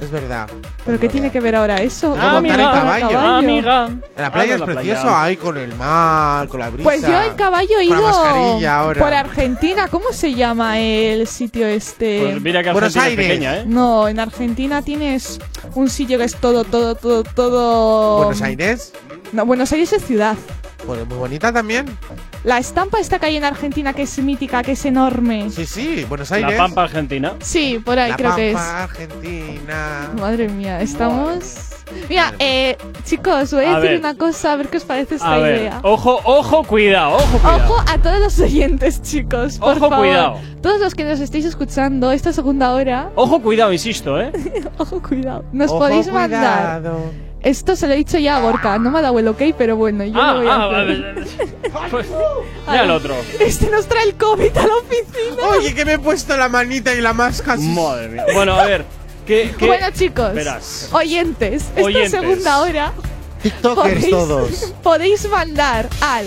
Es verdad. ¿Pero qué tiene que ver ahora eso? Ah, montar en caballo. Amiga. En la playa Ah, es precioso, ahí con el mar, con la brisa. Pues yo en caballo he ido por Argentina. ¿Cómo se llama el sitio este? Pues mira que Buenos Argentina es pequeña, ¿eh? No, en Argentina tienes un sitio que es todo, todo, todo, todo. Buenos Aires, No, Buenos Aires es ciudad. Pues muy bonita también. La estampa esta que hay en Argentina que es mítica, que es enorme. Sí, sí, Buenos Aires. La Pampa Argentina. Sí, por ahí La creo que es. Pampa, Argentina. Madre mía, estamos. Mira, eh, chicos, os voy a, A decir ver. una cosa, a ver qué os parece esta A ver, idea. ojo, ojo, cuidado, ojo, cuidado. Ojo a todos los oyentes, chicos. Por Ojo, favor. cuidado. Todos los que nos estéis escuchando esta segunda hora, Ojo, cuidado, insisto, ¿eh? [laughs] ojo, cuidado. Nos Ojo, podéis mandar. cuidado. Esto se lo he dicho ya a Gorka, no me ha dado el ok, pero bueno, yo ah, lo voy a ah, hacer. ah, [laughs] pues, mira el otro. Este nos trae el COVID a la oficina. Oye, que me he puesto la manita y la máscara. Madre mía. Bueno, a ver. ¿qué, qué- Bueno, chicos, Verás. oyentes, esta Oyentes. segunda hora TikTokers todos. podéis mandar al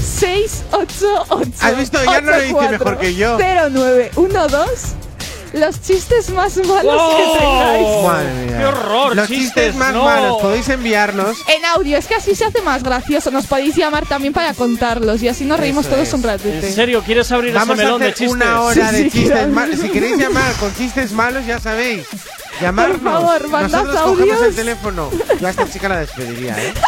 688 ¿Has visto? Ya no lo dice mejor que yo. 0912 los chistes más malos ¡Oh! que tengáis. Madre mía. ¡Qué horror, Los chistes, chistes, más no! malos podéis enviarnos. En audio, es que así se hace más gracioso. Nos podéis llamar también para contarlos y así nos reímos Eso todos es. un ratito. ¿En serio quieres abrir Vamos ese a de chistes? una hora de Sí, chistes claro. malos. Si queréis llamar con chistes malos, ya sabéis. Llamarnos. Por favor, mandad Nosotros cogemos el audios. teléfono. Yo a esta chica la despediría, ¿eh? [laughs]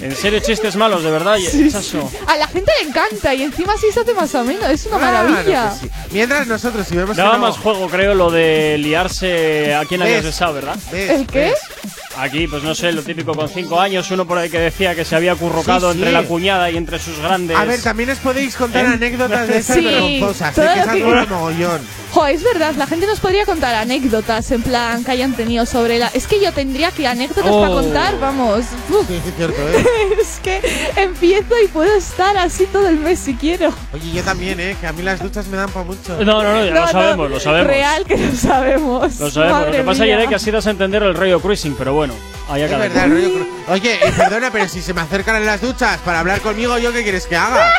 ¿En serio chistes malos, de verdad? Sí, Chaso? A la gente le encanta y encima así se hace más ameno. Es una Claro maravilla. que sí. Mientras nosotros, si vemos que Daba no- más juego, creo, lo de liarse a habías ¿Ves? besado, ¿verdad? ¿Ves? ¿El qué? ¿Ves? Aquí, pues no sé, lo típico con cinco años, uno por ahí que decía que se había currocado Sí, sí. entre la cuñada y entre sus grandes. A ver, también os podéis contar ¿Eh? anécdotas de [laughs] esas Sí, vergonzosas, todo ¿eh? que es mogollón. Jo, es verdad, la gente nos podría contar anécdotas en plan que hayan tenido sobre la. Es que yo tendría que anécdotas Oh. para contar, vamos. Es cierto, ¿eh? [laughs] es que empiezo y puedo estar así todo el mes si quiero. Oye, yo también, ¿eh? Que a mí las duchas me dan para mucho. No, no, no, ya No, lo no, sabemos, lo sabemos. Real que lo sabemos. Lo sabemos. Madre lo que pasa. Yere, que así das a entender el rollo cruising, pero bueno, ahí Es verdad, rollo cru- Oye, eh, perdona, pero si se me acercan en las duchas para hablar conmigo, ¿yo qué quieres que haga?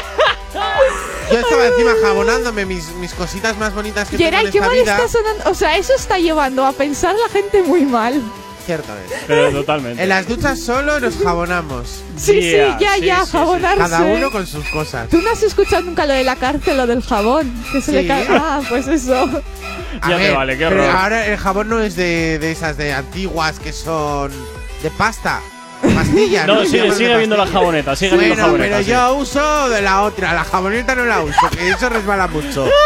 Yo estaba encima jabonándome mis, mis cositas más bonitas que tengo en qué esta mal vida. está sonando. O sea, eso está llevando a pensar la gente muy mal. Cierto es. [laughs] Pero totalmente. En las duchas solo nos jabonamos. Sí, sí, Yeah, ya, sí, ya, sí, jabonarse. Cada uno con sus cosas. ¿Tú no has escuchado nunca lo de la cárcel, lo del jabón? Que se Sí. le cae. Ah, pues eso. A Ya me ver, vale, qué pero horror. ahora el jabón no es de, de esas de antiguas que son de pasta. Pastilla. No, Se sigue, sigue viendo la jaboneta, sigue viendo Bueno, jaboneta. pero sí. yo uso de la otra. La jaboneta no la uso, que eso resbala mucho. [laughs]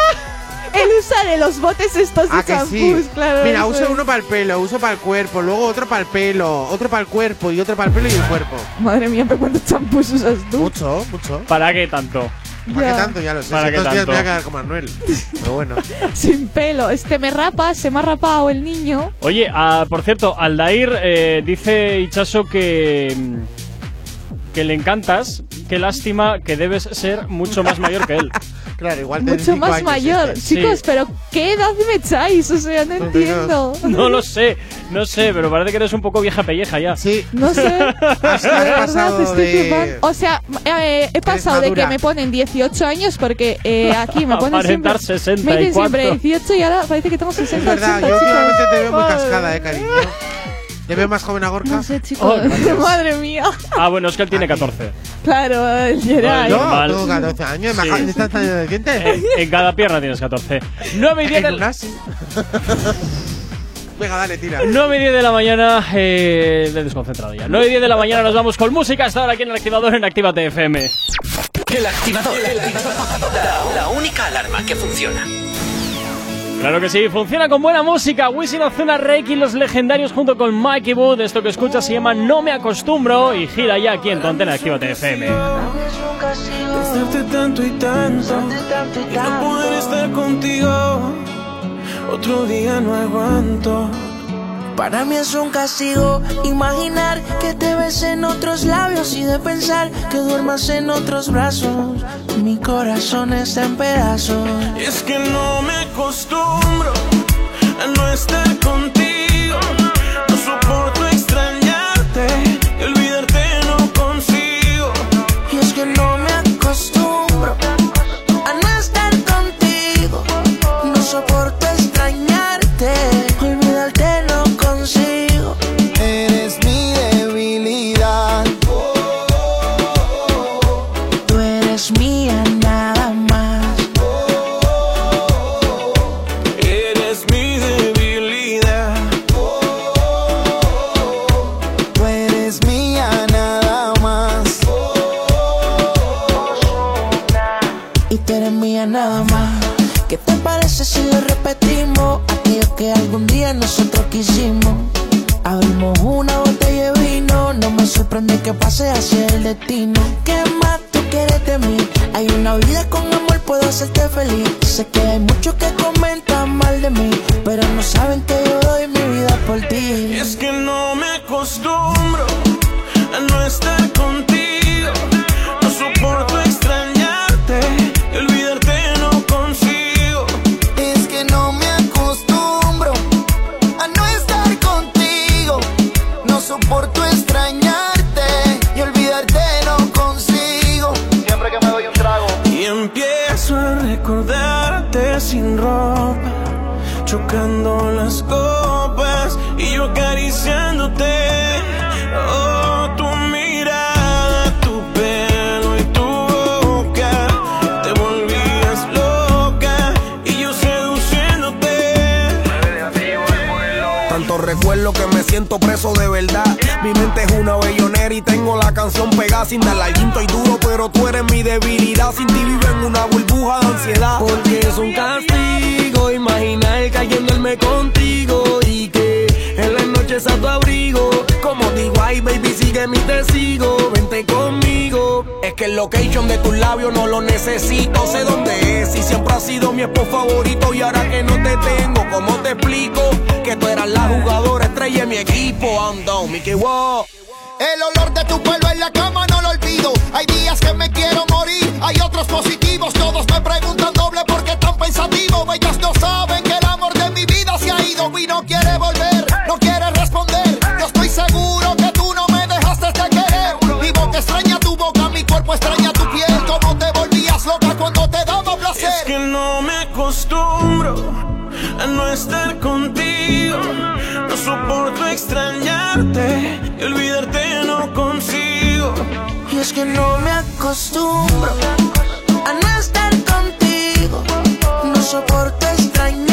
[laughs] Él usa de los botes estos de Ah, que sí. champús, claro. Mira, es. uno para el pelo, uso para el cuerpo, luego otro para el pelo, otro para el cuerpo y otro para el pelo y el cuerpo. Madre mía, pero ¿cuántos champús usas tú? Mucho, mucho. ¿Para qué tanto? ¿Para Ya. qué tanto? Ya lo sé. ¿Para Si qué dos días tanto? me voy a quedar como Manuel. Pero bueno. [laughs] Sin pelo. Este me rapa, se me ha rapado el niño. Oye, ah, por cierto, Aldair eh, dice Ichaso que. mm, que le encantas. Qué lástima que debes ser mucho más mayor que él. [laughs] Claro, igual Mucho más años mayor. este. Chicos, Sí. pero ¿qué edad me echáis? O sea, no entiendo. [laughs] No lo sé, no sé, pero parece que eres un poco vieja pelleja ya. Sí. No sé. [laughs] Verdad, estoy de. O sea, eh, he pasado de que me ponen 18 años porque eh, aquí me ponen siempre, Aparentar 60 me y dicen siempre cuánto. 18 y ahora parece que tengo 60 Es verdad, 80, yo últimamente te veo muy cascada, eh, cariño. ¿Le veo más joven a Gorka? No sé, chicos. Oh. [laughs] Madre mía. Ah, bueno, es que él tiene [laughs] 14. Claro, el Geray. Yo normal. tengo 14 años, me Sí. acabo de estar saliendo de dientes. En, en cada pierna tienes 14. 9 y 10 En del-. [laughs] Venga, dale, tira. 9 y 10 de la mañana, eh, me he desconcentrado ya. 9 y 10 de la mañana nos vamos con música hasta ahora aquí en el activador en Actívate FM. El activador. La, la única alarma que funciona. Claro que sí, funciona con buena música. Wisin Ozuna, Reiki los legendarios junto con Mikey Wood. Esto que escuchas se llama No me acostumbro y gira ya aquí en tu antena Actívate FM. Para mí es un castigo imaginar que te ves en otros labios y de pensar que duermas en otros brazos. Mi corazón está en pedazos. Es que no me acostumbro a no estar contigo. Que pase hacia el destino. ¿Qué más tú quieres de mí? Hay una vida con amor, puedo hacerte feliz. Sé que hay muchos que comentan mal de mí, siento preso de verdad. Mi mente es una bellonera y tengo la canción pegada sin darle al y duro, pero tú eres mi debilidad. Sin ti vivo en una burbuja de ansiedad. Porque es un castigo imaginar cayéndome contigo y que en las noches a tu abrigo. Como digo, ay baby, sigue mi testigo, vente conmigo. Es que el location de tus labios no lo necesito, sé dónde es. Y siempre has sido mi esposo favorito. Y ahora que no te tengo, ¿cómo te explico? Que tú eras la jugadora estrella de mi equipo. I'm down, Mickey Wow. El olor de tu pelo en la cama no lo olvido. Hay días que me quiero morir, hay otros positivos. Todos me preguntan doble por qué tan pensativo. Ellos no saben que el amor de mi vida se ha ido y no quiere volver, no quiere responder. Yo estoy seguro que tú no me dejaste de querer. Mi boca extraña tu boca, mi cuerpo extraña tu piel. Como te volvías loca cuando te daba placer. Es que no me acostumbro a no estar contigo. No soporto extrañarte y olvidarte no consigo. Y es que no me acostumbro a no estar contigo. No soporto extrañarte,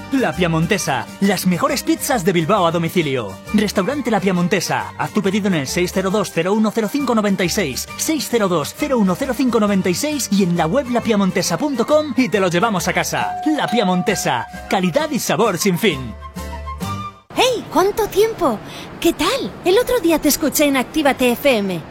La Piamontesa, las mejores pizzas de Bilbao a domicilio. Restaurante La Piamontesa, haz tu pedido en el 602-010596, 602-010596 y en la web lapiamontesa.com y te lo llevamos a casa. La Piamontesa, calidad y sabor sin fin. ¡Hey! ¿Cuánto tiempo? ¿Qué tal? El otro día te escuché en Actívate FM.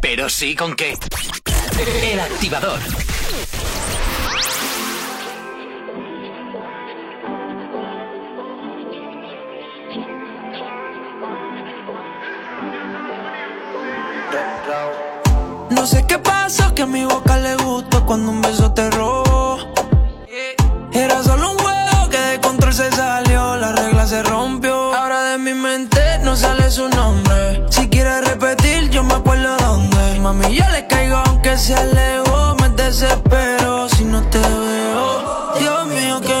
pero sí con qué. El activador. No sé qué pasó, que a mi boca le gustó cuando un beso te robó. Era solo un juego que de control se salió, la regla se rompió. Ahora de mi mente no sale su nombre. Si quiere repetir, Mami, yo le caigo aunque se alejó, me desespero si no te veo. Dios mío, que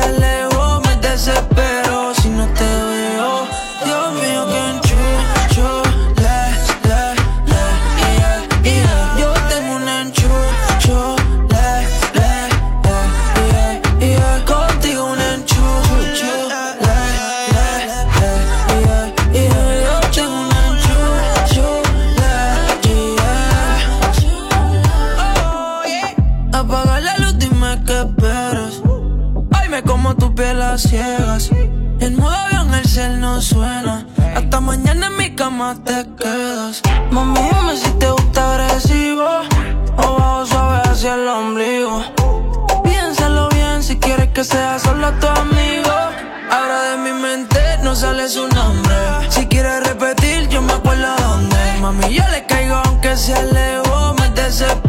aunque Mami, dime si te gusta agresivo o bajo suave hacia el ombligo. Piénsalo bien si quieres que sea solo tu amigo. Ahora de mi mente no sale su nombre. Si quieres repetir, yo me acuerdo dónde. Mami, yo le caigo aunque sea lejos. Me desespero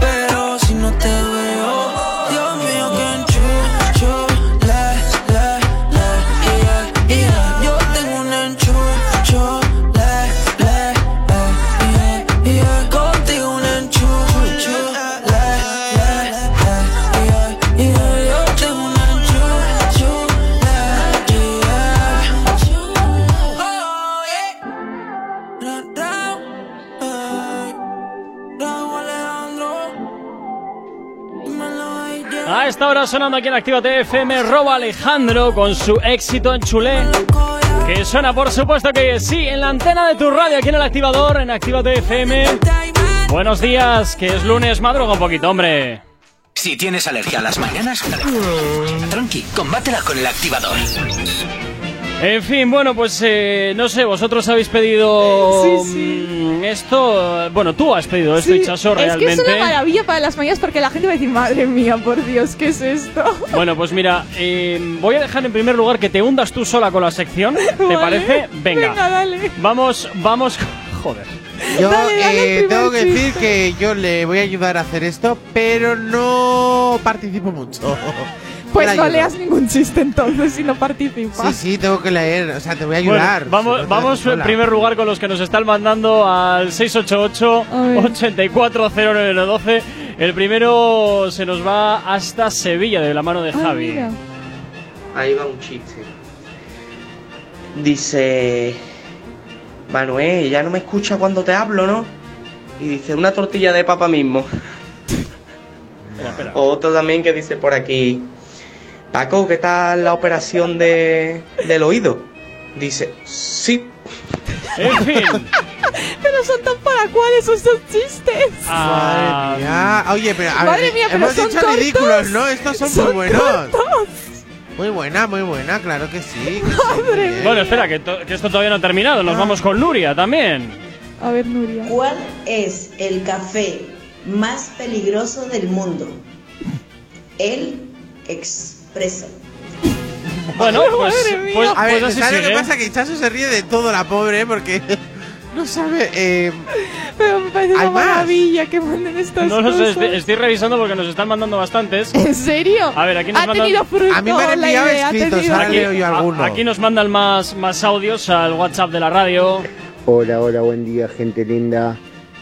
sonando aquí en Activa FM, Robo Alejandro con su éxito en Chulé. Que suena, por supuesto que sí, en la antena de tu radio, aquí en el activador, en Activa FM. Buenos días, que es lunes, madruga un poquito, hombre. Si tienes alergia a las mañanas, tranqui, combátela con el activador. En fin, bueno, pues eh, no sé, vosotros habéis pedido mm, esto. Bueno, tú has pedido esto, Sí, Hichazo, Es que es realmente. una maravilla para las mañanas porque la gente va a decir, madre mía, por Dios, ¿qué es esto? [laughs] Bueno, pues mira, eh, voy a dejar en primer lugar que te hundas tú sola con la sección. ¿Te Vale. parece? Venga. Venga, dale. Vamos, vamos. Joder. Yo Dale, dale, eh, tengo que decir chiste. que yo le voy a ayudar a hacer esto, pero no participo mucho. [laughs] Pues no leas ningún chiste entonces si no participas. Sí, sí, tengo que leer. O sea, te voy a Bueno, ayudar. vamos, Si no te vamos en primer lugar con los que nos están mandando al 688-840912. El primero se nos va hasta Sevilla de la mano de Javi. mira. Ahí va un chiste. Dice, Manuel, ya no me escucha cuando te hablo, ¿no? Y dice, una tortilla de papa mismo. O otro también que dice por aquí, Paco, ¿qué tal la operación de, del oído? Dice, sí. En fin. [laughs] Pero son tan para cuáles esos chistes. Ah, Madre mía. Oye, pero a Madre ver, mía, pero hemos son dicho cortos. ridículos, ¿no? Estos son, Son muy buenos. cortos. Muy buena, muy buena, claro que sí. que Madre. Bueno, espera, que, to- que esto todavía no ha terminado. Ah. Nos vamos con Nuria también. A ver, Nuria. ¿Cuál es el café más peligroso del mundo? El expreso. Bueno, pues, pues, A ver, pues así ¿sabes lo sigue. que pasa? Que Chaso se ríe de todo, la pobre, porque [laughs] no sabe. Eh, Pero me parece ¿Hay una más? maravilla que manden estas No lo sé, cosas. estoy, estoy revisando porque nos están mandando bastantes. ¿En serio? A ver, aquí nos ha mandan- tenido fruto A mí me han la enviado idea, ha escritos, tenido- ahora Aquí, leo yo a- alguno. aquí nos mandan más, más audios al WhatsApp de la radio. Hola, hola, buen día, gente linda.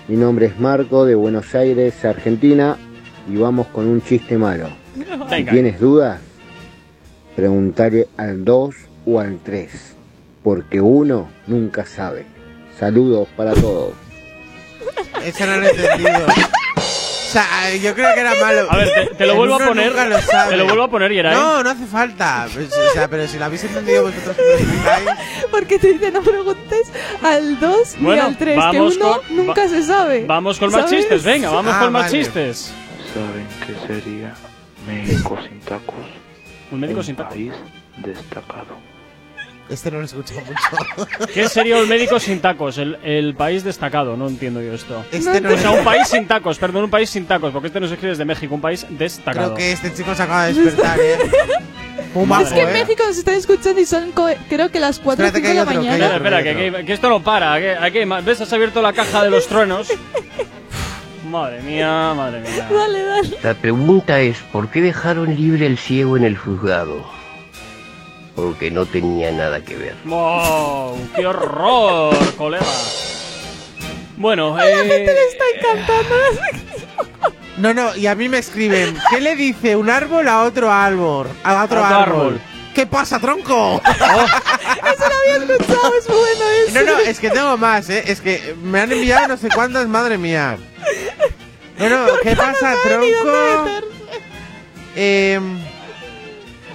Mi nombre es Marco de Buenos Aires, Argentina, y vamos con un chiste malo. Si Venga. tienes dudas, preguntarle al 2 o al 3, porque uno nunca sabe. Saludos para todos. Eso no lo he entendido. O sea, yo creo que era malo. A ver, te, te lo El vuelvo a poner. lo sabe. Te lo vuelvo a poner, Yeray. No, no hace falta. Pues, o sea, pero si lo habéis entendido vosotros. Porque te dice no preguntes al 2 ni Bueno, al 3, que uno con- nunca va- se sabe. Vamos con más ¿Sabes? chistes, venga, vamos Ah, con más vale. chistes. ¿Saben qué sería México sin tacos? Un médico Un sin tacos. país destacado. Este no lo he escuchado mucho. [laughs] ¿Qué sería un médico sin tacos? El, el país destacado, no entiendo yo esto. Este no O sea, un país sin tacos, perdón, un país sin tacos, porque este no se escribe desde México, un país destacado. Creo que este chico se acaba de despertar, ¿eh? [laughs] Muy es que en ¿eh? México nos están escuchando y son creo que las 4 o Espérate 5 que de la otro, que hay mañana. Espera, espera, que, que- que esto no para. ¿Ves? Has abierto la caja de los truenos. [laughs] madre mía, madre mía. [laughs] Dale, dale. La pregunta es, ¿por qué dejaron libre el ciego en el juzgado? Porque no tenía nada que ver. ¡Wow! ¡Qué horror, colega! Bueno, A la gente eh, le está encantando. No, no, y a mí me escriben, ¿qué le dice un árbol a otro árbol? A otro A otro árbol. árbol. ¿Qué pasa, tronco? [laughs] Eso lo había escuchado, es bueno eso. No, no, es que tengo más, ¿eh? Es que me han enviado no sé cuántas, madre mía. No, no, ¿qué pasa, tronco? Eh,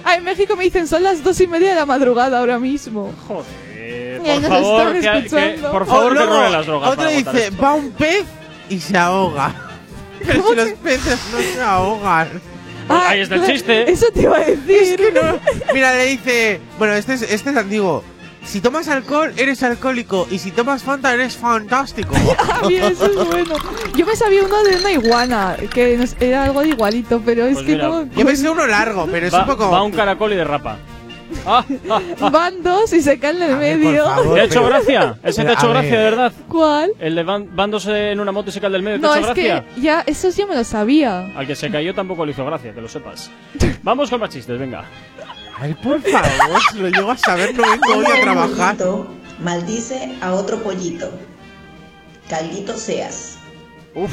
Ah, en México me dicen son las 2 y media de la madrugada ahora mismo. Joder, por nos favor, están que, por favor, o que luego, las drogas. Otro dice, esto. va un pez y se ahoga. [laughs] Pero si los peces no se ahogan. Ahí está el chiste. [laughs] Eso te iba a decir. Es que no. Mira, le dice. Bueno, este es, este es antiguo. si tomas alcohol, eres alcohólico. Y si tomas Fanta, eres fantástico. [laughs] Ah, mira, eso es bueno. Yo me sabía uno de una iguana, que era algo de igualito, pero es Pues que mira, no. Yo me sé uno largo, pero es un poco. va un caracol y derrapa. Ah, ah, ah. Van dos y se caen en el ver, medio. favor. ¿Te ha hecho pero- gracia? ¿Ese te ha hecho gracia de verdad? ¿Cuál? ¿El de van, vándose en una moto y se cae del medio? ¿Te No, ha es hecho gracia? que ya, eso ya me lo sabía. Al que se cayó tampoco le hizo gracia, que lo sepas. [laughs] Vamos con más chistes, venga. Ay, por favor, si lo llego a saber, no vengo hoy a trabajar. pollito maldice a otro pollito. Caldito seas. [laughs] ¿Pero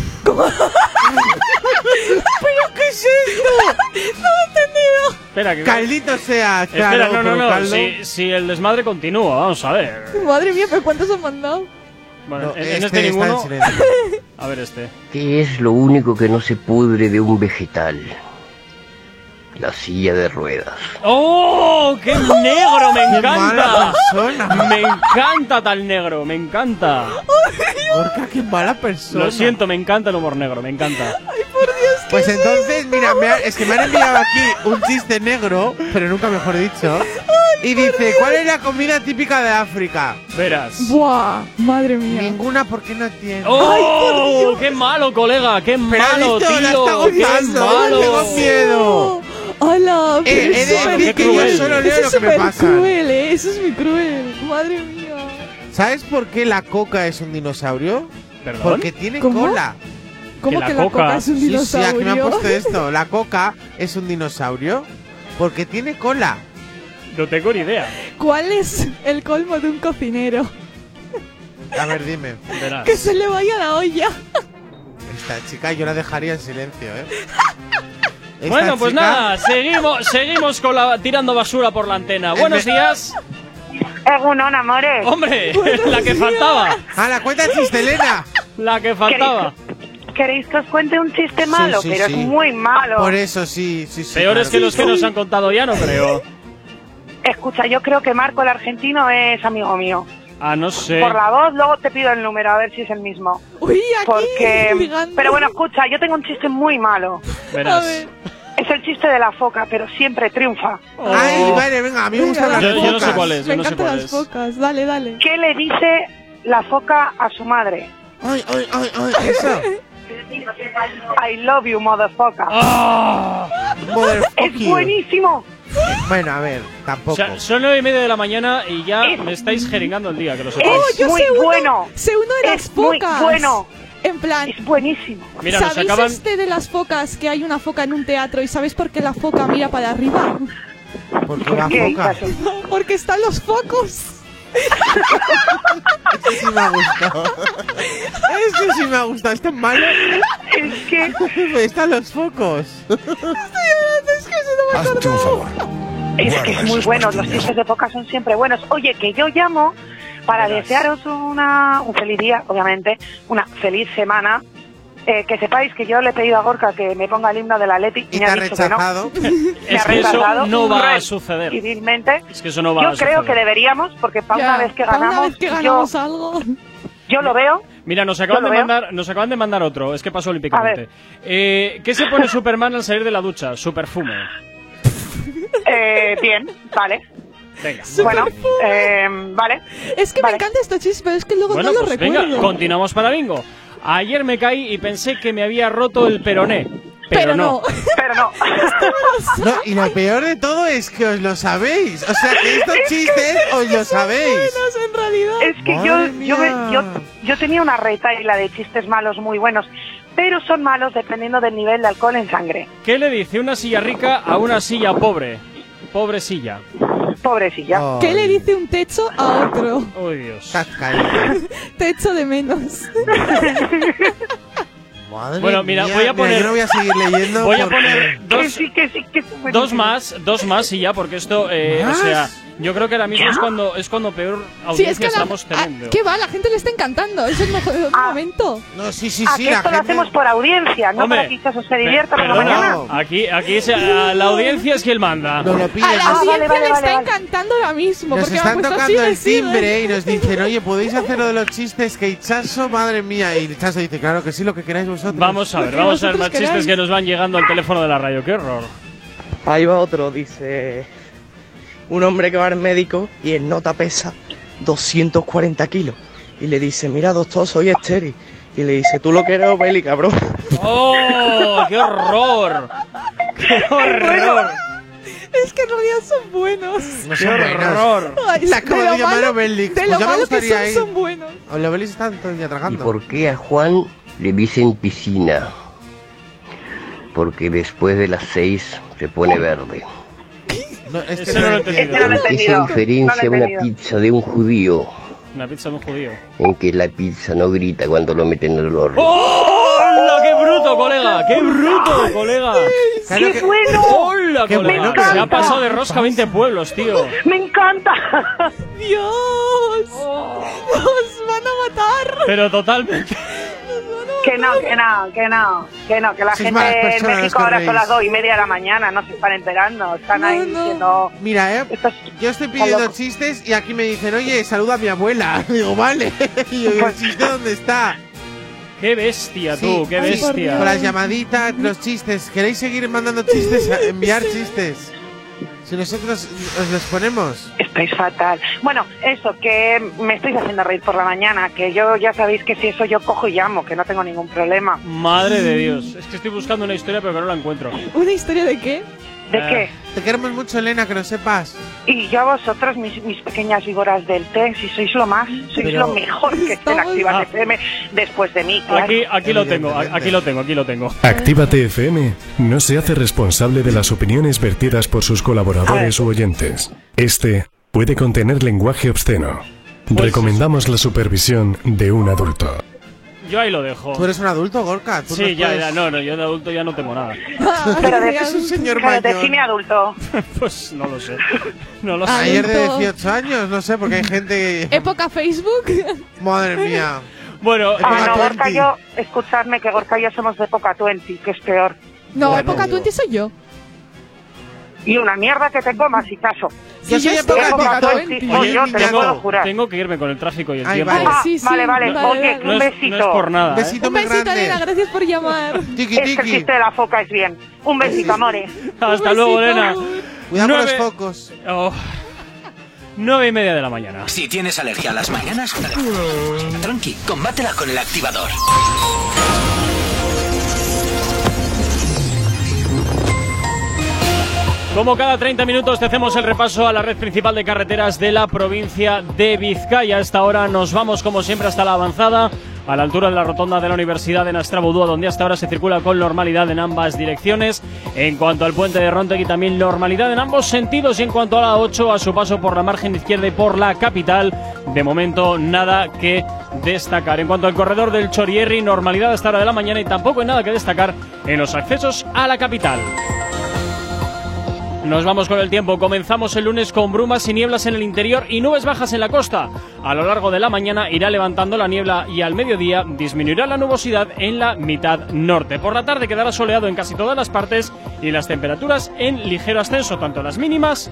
qué es esto? [laughs] no he entendido. Espera, que. Caldito sea, Espera, claro, no, no, no. caldo- Si, si el desmadre continúa, vamos a ver. [laughs] Madre mía, pero ¿cuántos han mandado? Bueno, No, en, en este este en ninguno. A ver, este. ¿Qué es lo único que no se pudre de un vegetal? La silla de ruedas. ¡Oh! ¡Qué negro! ¡Me Qué mala encanta! persona. Me encanta tal negro, me encanta. Gorka, qué mala persona. Lo siento, me encanta el humor negro, me encanta. Pues entonces, mira, me ha- es que me han enviado aquí un chiste negro, pero nunca mejor dicho. Y dice, ¿cuál es la comida típica de África? Verás. Buah, madre mía. Ninguna porque no tiene. ¡Oh! ¡Qué malo, colega! ¡Qué Pero malo, visto, tío! está ¡Qué gozando, tengo malo! miedo. ¡Hola! Eh, pero he es súper decir que yo cruel. solo leo Eso lo es que me súper pasa. cruel, ¿eh? Eso es muy cruel. Madre mía. ¿Sabes por qué la coca es un dinosaurio? ¿Perdón? Porque tiene ¿Cómo? cola. ¿Cómo la que la coca- coca es un Sí, sí, dinosaurio? aquí me han puesto [laughs] esto. La coca es un dinosaurio porque tiene cola. No tengo ni idea. ¿Cuál es el colmo de un cocinero? A ver, dime. Verás. Que se le vaya la olla. Esta chica yo la dejaría en silencio, ¿eh? [laughs] Esta Bueno, pues chica- nada, seguimos, seguimos con la, tirando basura por la antena. Buenos días. Egunon, amores. Hombre, [laughs] [laughs] la que días. faltaba. ¡Ah, la cuenta chiste, Elena! La que faltaba. ¿Queréis que os cuente un chiste malo? sí, pero sí. es muy malo. Por eso sí, sí, sí. Peores claro que los que nos han contado ya, no creo. Escucha, yo creo que Marco el argentino es amigo mío. Ah, no sé. Por la voz, luego te pido el número a ver si es el mismo. Uy, aquí. Porque. ligando. Pero bueno, escucha, yo tengo un chiste muy malo. A Verás. ver. Es el chiste de la foca, pero siempre triunfa. Oh. Ay, vale, venga, a mí me gustan Venga, las Yo- yo no sé cuál es. Me no sé encantan cuál las es. focas. Dale, dale. ¿Qué le dice la foca a su madre? Ay, ay, ay, ay, eso. I love you, motherfucker. ¡Ah! Mother es buenísimo. Bueno, a ver, O tampoco. sea, son nueve y media de la mañana y ya Es- me estáis jeringando el día, que lo sepáis. Oh, yo muy sé uno. bueno. Sé uno de las Es muy focas. bueno. En plan, Es buenísimo. Mira, nos ¿sabéis acaban. este de las focas que hay una foca en un teatro y sabéis por qué la foca mira para arriba? Porque la ¿Qué? foca. [laughs] Porque están los focos. Ese sí me ha gustado. Ese sí me ha gustado. ¿Es tan malo? Es que Están los focos. Es que se no me Hazte un favor. Es Guarda que es muy bueno, los chistes de foca son siempre buenos. Oye, que yo llamo para desearos una, un feliz día, obviamente, una feliz semana. Eh, que sepáis que yo le he pedido a Gorka que me ponga el himno del Atleti Y y me ha dicho que no. rechazado. Me Es ha que eso rechazado no va a suceder. Civilmente. Es que eso no va Yo a suceder. creo que deberíamos, porque para Ya, una vez que ganamos, una vez que yo- ganamos algo. yo, lo veo. Mira, nos acaban, Yo de veo. mandar, nos acaban de mandar otro, es que pasó olímpicamente. Eh, ¿Qué se pone Superman al salir de la ducha? Su perfume. Eh, bien, vale. Venga. Bueno, eh, vale. Es que Vale. me encanta este chiste, pero es que luego Bueno, no lo pues recuerdo. venga, continuamos para bingo. Ayer me caí y pensé que me había roto el peroné. Pero, pero no. no. Pero no. No, y lo peor de todo es que os lo sabéis. O sea, que estos chistes os lo sabéis. Buenos, en realidad. Es que yo, yo, yo, yo tenía una retaila de chistes malos muy buenos, pero son malos dependiendo del nivel de alcohol en sangre. ¿Qué le dice una silla rica a una silla pobre? Pobre silla. Pobrecilla. Oh, ¿Qué le dice un techo a otro? Oh, Dios. cascarita. [laughs] Techo de menos. [laughs] Madre Bueno, mira, mía. voy a poner- yo no voy a seguir leyendo. Voy a porque- poner Que dos, sí, que sí, que sí, dos más, dos más y ya, porque esto, eh, o sea, yo creo que ahora mismo ¿Ya? es cuando es cuando peor Sí, audiencia es que la, estamos ah, teniendo. ¿Qué va? La gente le está encantando. Es el mejor Ah. momento. No, sí, sí, Ah, sí. la esto lo hacemos por audiencia, no Hombre, para que se divierta por la mañana. No. Aquí, aquí se- a la audiencia es quien manda. Nos lo piden. A la Ah, audiencia vale, vale, le vale, está vale. encantando ahora mismo. Nos porque están tocando el timbre y nos dicen, oye, ¿podéis hacer lo de los chistes que Chaso, madre mía? Y Chaso dice, claro que sí, lo que queráis vosotros. Vamos a ver, vamos a ver más vosotros chistes que nos van llegando al teléfono de la radio. ¡Qué horror! Ahí va otro, dice. Un hombre que va al médico y en nota pesa 240 kilos. Y le dice, mira doctor, soy estéril. Y le dice, tú lo que eres Obeli, cabrón. ¡Oh! ¡Qué horror! ¡Qué [laughs] horror! Es que en realidad son buenos. No ¡Qué son horror! Ay, La acabo de llamar Obelix. De Pues lo ya me malo que gustaría son, ir. son buenos. O la Obelix está todo el día ¿Y tragando. por qué a Juan le dicen piscina? Porque después de las seis se pone verde. No, es que no lo he entendido. No ¿En qué se diferencia una pizza de un judío? Una pizza de un judío. En que la pizza no grita cuando lo meten en el horno. ¡Hola! ¡Qué bruto, colega! ¡Qué bruto, colega! ¡Qué que- bueno! ¡Hola, Qué colega! bueno Se ha pasado de rosca 20 pueblos, tío. ¡Me encanta! ¡Dios! ¡Nos van a matar! Pero totalmente. Que no, que no, que no, que no, que la Sois gente en México ahora son las dos y media de la mañana, no se están enterando, están ahí No, diciendo... Mira, eh, yo estoy pidiendo chistes y aquí me dicen, oye, saluda a mi abuela. [laughs] Digo, vale. [laughs] Y yo, ¿el chiste dónde está? ¡Qué bestia, tú! Sí. ¡Qué Ay, por bestia! Con las llamaditas, los chistes. ¿Queréis seguir mandando chistes? Enviar chistes. Si nosotros os los ponemos. Estáis fatal. Bueno, eso, que me estáis haciendo reír por la mañana, que yo ya sabéis que si eso yo cojo y llamo, que no tengo ningún problema. Madre de Dios. Es que estoy buscando una historia, pero que no la encuentro. ¿Una historia de qué? ¿De Eh. qué? Te queremos mucho, Elena, que lo sepas. Y yo a vosotros, mis, mis pequeñas víboras del té, si sois lo más, sois Pero- lo mejor que esté en Activa Ah. FM después de mí. claro. Aquí, aquí lo tengo, aquí lo tengo, aquí lo tengo. Actívate FM no se hace responsable de las opiniones vertidas por sus colaboradores u oyentes. Este puede contener lenguaje obsceno. Pues- Recomendamos la supervisión de un adulto. Yo ahí lo dejo. Tú eres un adulto, Gorka. Tú Sí, ya, puedes- ya, no, no, yo de adulto ya no tengo nada. [laughs] Pero de, Es un señor pero mayor. define adulto. [laughs] Pues no lo sé. No lo sé. Ay. Ayer de Adulto. 18 años, no sé, porque hay gente. [laughs] ¿Época Facebook? Madre mía. Bueno, Ah, no. Gorka y yo, escuchadme que Gorka y yo somos de época 20, que es peor. No, Bueno, época digo. 20 soy yo. Y una mierda que te comas. Yo Sí, soy yo estoy época época época 20, 20. soy yo, te lo Niñato. puedo jurar. tengo que irme con el tráfico y el Ay, tiempo. vale. Ah, Sí, sí, vale, vale, vale, oye, vale. No un es, besito. no es por nada. Un ¿eh? besito Un muy besito, grande. Elena, gracias por llamar. [laughs] Tiki Es que el tiki. chiste de la foca es bien. Un besito, amores. Hasta Un luego. Elena. Cuidado con los focos. Oh. Nueve y media de la mañana. Si tienes alergia a las mañanas, tranqui, combátela con el activador. Como cada 30 minutos te hacemos el repaso a la red principal de carreteras de la provincia de Vizcaya. A esta hora nos vamos como siempre hasta la avanzada, a la altura de la rotonda de la Universidad de Nastrabudúa, donde hasta ahora se circula con normalidad en ambas direcciones. En cuanto al puente de Rontegui también normalidad en ambos sentidos y en cuanto a la 8 a su paso por la margen izquierda y por la capital, de momento nada que destacar. En cuanto al corredor del Chorierri, normalidad a esta hora de la mañana y tampoco hay nada que destacar en los accesos a la capital. Nos vamos con el tiempo. Comenzamos el lunes con brumas y nieblas en el interior y nubes bajas en la costa. A lo largo de la mañana irá levantando la niebla y al mediodía disminuirá la nubosidad en la mitad norte. Por la tarde quedará soleado en casi todas las partes y las temperaturas en ligero ascenso, tanto las mínimas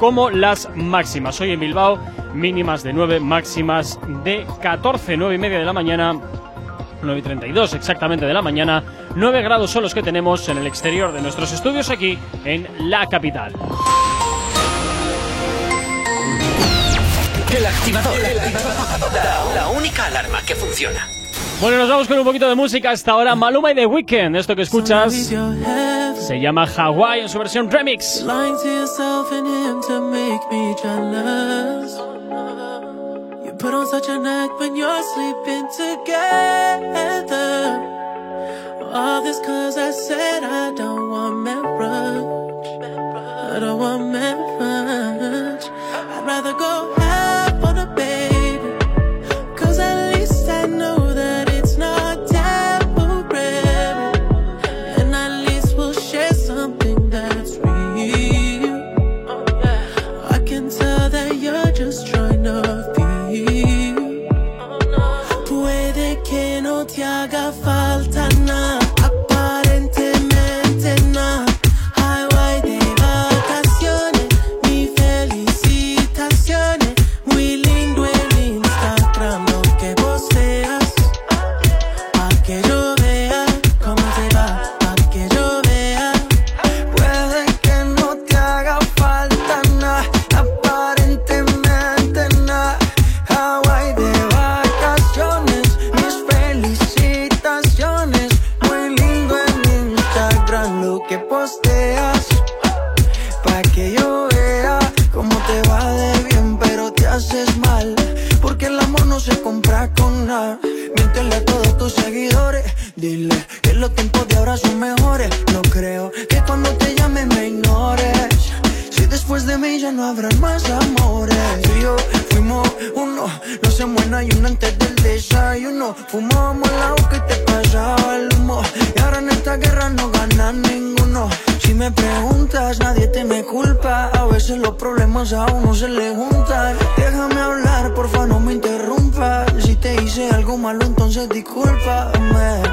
como las máximas. Hoy en Bilbao, mínimas de 9, máximas de 14, 9 y media de la mañana. 9 y 32 exactamente de la mañana. 9 grados son los que tenemos en el exterior de nuestros estudios aquí en la capital. El activador. La, la única alarma que funciona. Bueno, nos vamos con un poquito de música hasta ahora. Maluma y The Weeknd. Esto que escuchas se llama Hawaii en su versión remix. Lying to yourself and him to make me jealous. You put on such an act when you're sleeping together. All this cause I said I don't want marriage. I don't want marriage. I'd rather go Dile que los tiempos de ahora son mejores. No creo que cuando te llame me ignores. Si después de mí ya no habrán más amores. Tú y yo fuimos uno, no se muera y uno antes del desayuno. Fumábamos el agua que te pasaba el humo. Y ahora en esta guerra no gana ninguno. Si me preguntas, nadie te me culpa. A veces los problemas a uno se le juntan. Déjame hablar, porfa, no me interrumpas. Si te hice algo malo, entonces discúlpame.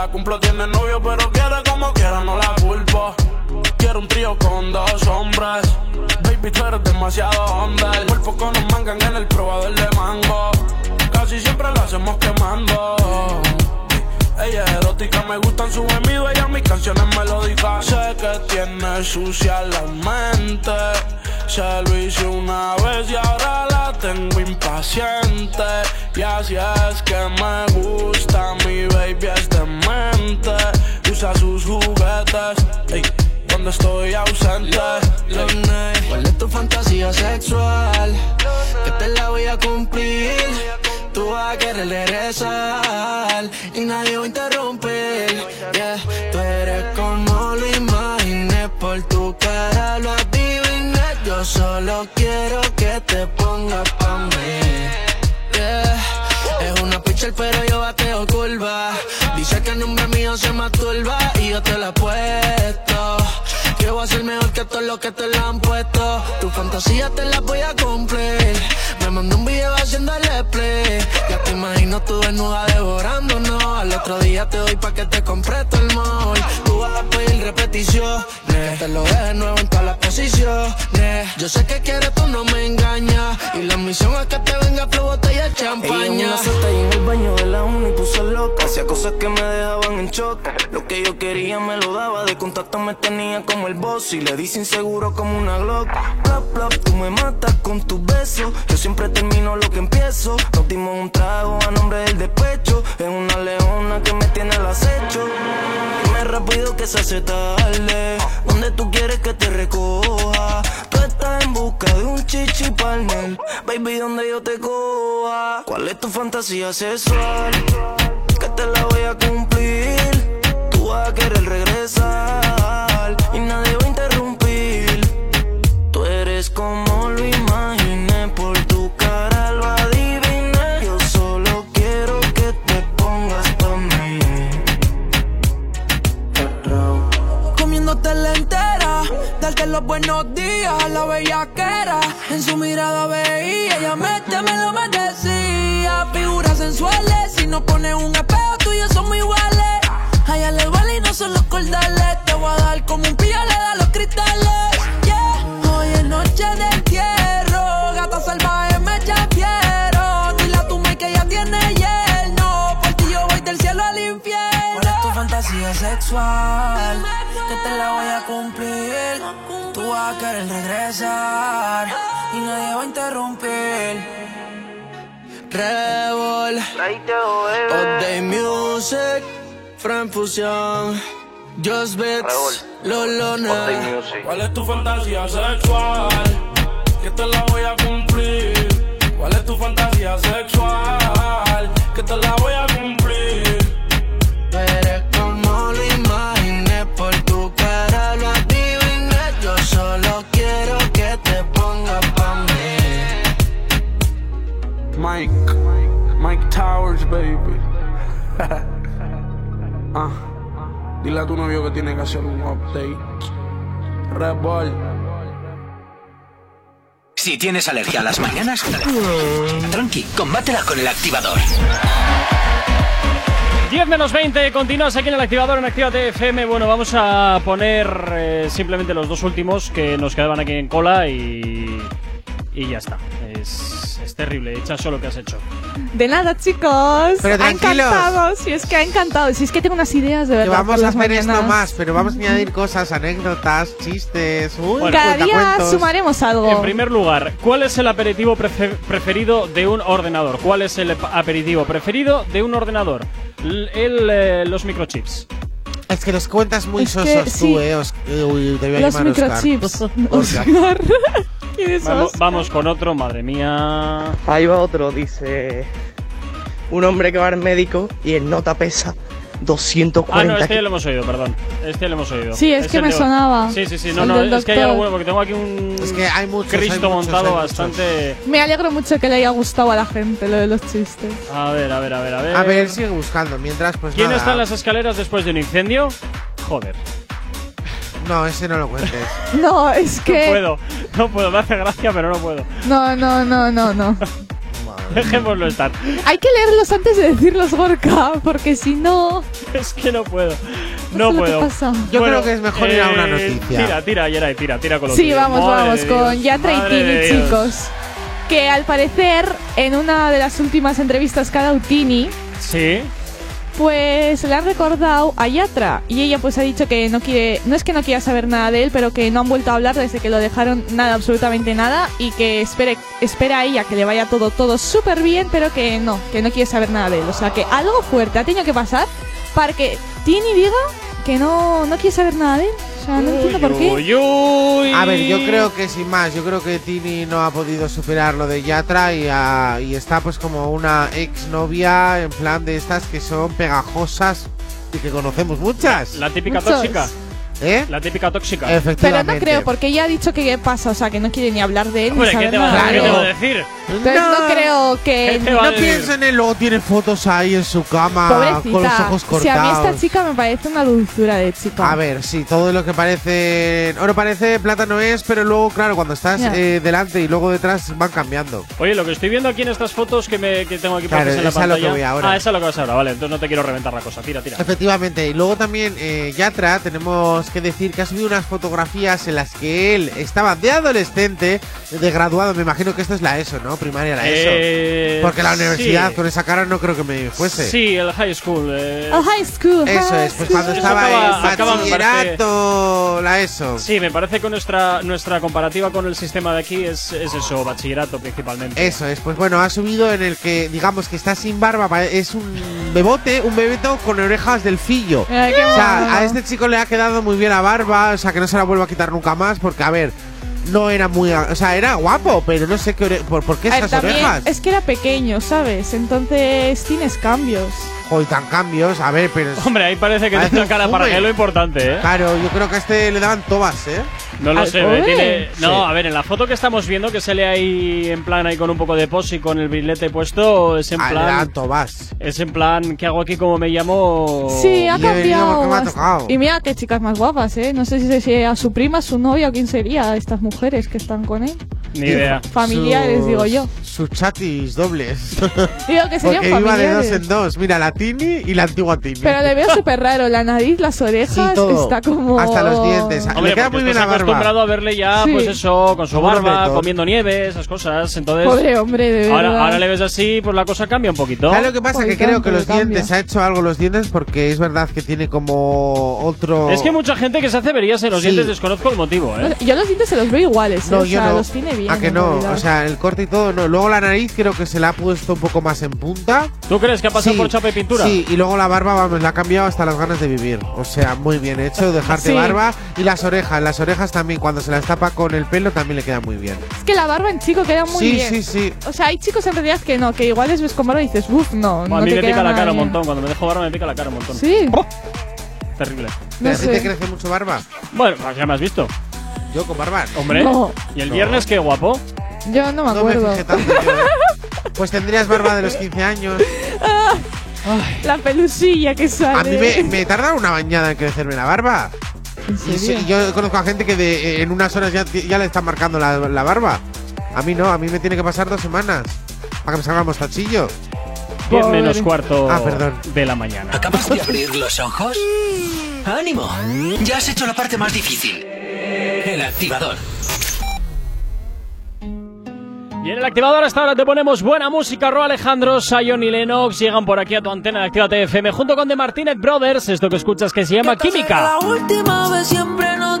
La cumplo, tienes novio, fantasía te la voy a cumplir. Me mandó un video haciéndole play. Ya te imagino tú desnuda devorándonos. Al otro día te doy pa' que te compre todo el mall. Tú vas a pedir repetición. Que te lo deje nuevo en todas las posiciones. Yo sé que quieres, tú no me engañas. Y la misión es que te venga flow botella de Ella en champaña. una suelta y en el baño de la uni puso loca. Hacía cosas que me dejaban en shock. Lo que yo quería me lo daba. Contacto me tenía como el boss. Y le di inseguro como una Glock. Plop, plop, tú me matas con tus besos. Yo siempre termino lo que empiezo. Nos dimos un trago a nombre del despecho. Es una leona que me tiene al acecho. Dime rápido que se hace tarde. Donde tú quieres que te recoja. Tú estás en busca de un chichi partner. Baby, donde yo te coja. ¿Cuál es tu fantasía sexual? Que te la voy a cumplir. Tú vas a querer regresar. Y nadie va a interrumpir. Tú eres como lo imaginé. Por tu cara lo adiviné. Yo solo quiero que te pongas pa' mí. comiéndote la entera, darte los buenos días a la bellaquera. En su mirada veía, ella métemelo, me decía. Figuras sensuales, si no pones un espejo, tú y yo somos iguales. A le vale y no son los cordales. Te voy a dar como un pillo le da los cristales. Yeah, hoy es noche de entierro. Gata salvaje me ya quiero. Dile a tu me que ya tiene yerno. Por ti yo voy del cielo al infierno. ¿Cuál es tu fantasía sexual? Que te la voy a cumplir. Tú vas a querer regresar. Y nadie va a interrumpir. Revol. All Day Music Fran Fusión, Just Beats, Lolona. ¿Cuál es tu fantasía sexual? Que te la voy a cumplir. ¿Cuál es tu fantasía sexual? Que te la voy a cumplir. Tú eres como lo imaginé, por tu cara lo adiviné. Yo solo quiero que te pongas pa' mí. Mike, Mike Towers, baby. [laughs] ah, dile a tu novio que tiene que hacer un update. Red Bull. Si tienes alergia a las mañanas, tranqui, combátela con el activador. 10 menos 20, continúas aquí en el activador en Actívate FM. Bueno, vamos a poner eh, simplemente los dos últimos que nos quedaban aquí en cola y. Y ya está. Es, es terrible, echa solo lo que has hecho. De nada, chicos. Pero ha encantado. Si es que ha encantado. Si es que tengo unas ideas de Que verdad. vamos por a hacer esto mañanas. más, pero vamos a añadir cosas, anécdotas, chistes, uy, Cada día sumaremos algo. En primer lugar, ¿cuál es el aperitivo prefe- preferido de un ordenador? ¿Cuál es el aperitivo preferido de un ordenador? L- el, eh, los microchips. Es que los cuentas muy Es que sosos sí. tú, eh. Os- eh, uy, te voy a Los microchips. [laughs] Oscar. Oscar. [laughs] ¿Quién es Vamos, vamos con otro, madre mía. Ahí va otro, dice un hombre que va al médico y el nota pesa Ah, 240 no, este ya lo hemos oído, perdón. Este ya lo hemos oído. Sí, es que el me de- sonaba. Sí, sí, sí. No, no, es que hay alguno, porque tengo aquí un. Es que hay muchos, hay Cristo muchos, montado hay bastante. Me alegro mucho que le haya gustado a la gente lo de los chistes. A ver, a ver, a ver, a ver. A ver, sigue buscando. Mientras, pues ¿Quién nada. está en las escaleras después de un incendio? Joder. No, ese no lo cuentes. [laughs] No, es que. No puedo, no puedo, me hace gracia, pero no puedo. No, no, no, no, no. [laughs] Dejémoslo estar. Hay que leerlos antes de decirlos, Gorka, porque si no. Es que no puedo. No puedo. pasa. Yo creo que es mejor ir a una eh, noticia. Tira, tira, Yeray, tira, tira con lo Sí, vamos, Madre vamos, con Yatra y Tini, chicos. Que al parecer, en una de las últimas entrevistas que ha dado Tini, Sí. Pues le han recordado a Yatra. Y ella pues ha dicho que no quiere, no es que no quiera saber nada de él, pero que no han vuelto a hablar desde que lo dejaron nada, absolutamente nada. Y que espere, espera a ella que le vaya todo, todo súper bien, pero que no, que no quiere saber nada de él. O sea que algo fuerte ha tenido que pasar para que Tini diga que no, no quiere saber nada de él. O sea, no entiendo por qué. Uy, uy. A ver, yo creo que sin más, yo creo que Tini no ha podido superar lo de Yatra y, ah, y está pues como una exnovia en plan de estas que son pegajosas y que conocemos muchas. La típica Muchos. tóxica. ¿Eh? La típica tóxica. Pero no creo, porque ella ha dicho que qué pasa, o sea, que no quiere ni hablar de él ni ¿qué saber te va, nada ¿qué de te él. va a decir? Entonces no, creo que... ¿Qué te va a No decir? pienso en él, luego tiene fotos ahí en su cama con los ojos cortados. Si a mí esta chica me parece una dulzura de chica. A ver, sí, todo lo que parece oro parece, plata no es, pero luego, claro, cuando estás eh, delante y luego detrás van cambiando. Oye, lo que estoy viendo aquí en estas fotos que, me, que tengo aquí Claro, en la esa es lo que pantalla. voy ahora. Ah, esa es lo que vas ahora, vale. Entonces no te quiero reventar la cosa. Tira, tira. Efectivamente, y luego también eh, Yatra, tenemos que decir que ha subido unas fotografías en las que él estaba de adolescente, de graduado, me imagino que esto es la ESO, ¿no? Primaria la ESO. Eh, Porque la universidad sí. con esa cara no creo que me fuese. Sí, el high school. eh. Oh, high school. Eso high es, pues school. cuando estaba acaba- en acaba, bachillerato, la ESO. Sí, me parece que nuestra, nuestra comparativa con el sistema de aquí es, es eso, bachillerato principalmente. Eso es, pues bueno, ha subido en el que, digamos que está sin barba, es un bebote, un bebeto con orejas del fillo. Qué O sea, a este chico le ha quedado muy bien la barba, o sea, que no se la vuelva a quitar nunca más, porque a ver, no era muy, o sea, era guapo, pero no sé qué por, por qué ver, esas también orejas. es que era pequeño, ¿sabes? Entonces tienes cambios. Hoy tan cambios, a ver, pero Hombre, ahí parece que Parece tiene cara para que es lo importante, ¿eh? claro, yo creo que a este le daban tobas, ¿eh? No lo ¿Al sé? ¿eh? tiene. No, Sí. a ver, en la foto que estamos viendo, que sale ahí en plan ahí con un poco de pos y con el brilete puesto, es en Ah, le plan. daban tobas. Es en plan, ¿qué hago aquí? como me llamo? Sí, ha cambiado. porque me ha bast- tocado. Y mira qué chicas más guapas, ¿eh? No sé si, si a su prima, su novia o quién sería estas mujeres que están con él. Ni idea. Familiares, Sus- digo yo. Sus chatis dobles. Digo que serían [laughs] Porque iba de dos familiares. en dos. Mira, la Tini y la antigua Tini. Pero le veo súper raro. La nariz, las orejas, todo. está como. Hasta los dientes. Hombre, le queda muy bien la barba. acostumbrado a verle ya, Sí. pues eso, con su barba, comiendo nieve, esas cosas. Entonces, Pobre hombre, de verdad. ahora, ahora le ves así, pues la cosa cambia un poquito. ¿Sabes lo que pasa? Por Que creo que los cambia. dientes, ha hecho algo los dientes porque es verdad que tiene como otro... Es que mucha gente que se hace verías en los Sí. dientes, desconozco el motivo, ¿eh? Yo los dientes se los veo iguales. ¿eh? No, o yo sea, no. los tiene bien. ¿A que no? realidad. O sea, el corte y todo, no. Luego la nariz creo que se la ha puesto un poco más en punta. ¿Tú crees que ha pasado Sí, por chapa Sí, y luego la barba, vamos, la ha cambiado hasta las ganas de vivir. O sea, muy bien hecho, dejarte Sí. barba. Y las orejas, las orejas también, cuando se las tapa con el pelo, también le queda muy bien. Es que la barba en chico queda muy sí, bien. sí, sí. O sea, hay chicos en realidad que no, que igual les ves con barba y dices, uff, no. Buah, no a mí te me queda pica la cara un bien". montón. Cuando me dejo barba me pica la cara un montón. Sí. Terrible. No ¿A ti sé. te crece mucho barba? Bueno, pues ya me has visto. Yo con barba. Hombre. No. ¿Y el No. viernes qué guapo? Yo no me No me acuerdo. fijé tanto yo. Pues tendrías barba de los 15 años. [laughs] la pelusilla que sale. A mí me, me tarda una bañada en crecerme la barba. Yo conozco a gente que de- en unas horas ya, ya le están marcando la, la barba. A mí no, a mí me tiene que pasar dos semanas para que me salga el mostachillo. 10 Pobre. menos cuarto Ah, perdón. de la mañana. ¿Acabas de abrir los ojos? ¡Ánimo! Ya has hecho la parte más difícil. El activador. Y en el activador hasta ahora te ponemos buena música. Ro Alejandro, Sion y Lennox llegan por aquí a tu antena de Actívate FM junto con The Martínez Brothers. Esto que escuchas que se llama Química. La última vez siempre nos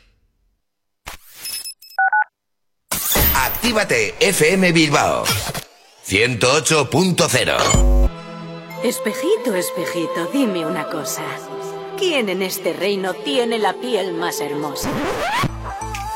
Actívate FM Bilbao 108.0 Espejito, espejito, dime una cosa. ¿Quién en este reino tiene la piel más hermosa?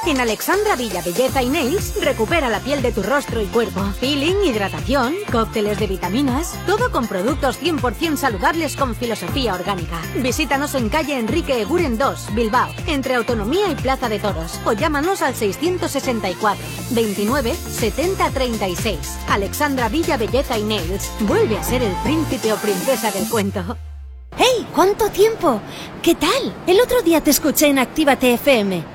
En Alexandra Villa Belleza y Nails recupera la piel de tu rostro y cuerpo. Peeling, hidratación, cócteles de vitaminas, todo con productos 100% saludables con filosofía orgánica. Visítanos en calle Enrique Eguren 2, Bilbao, entre Autonomía y Plaza de Toros, o llámanos al 664 29 70 36. Alexandra Villa Belleza y Nails vuelve a ser el príncipe o princesa del cuento. ¡Hey! ¿Cuánto tiempo? ¿Qué tal? El otro día te escuché en Actívate FM.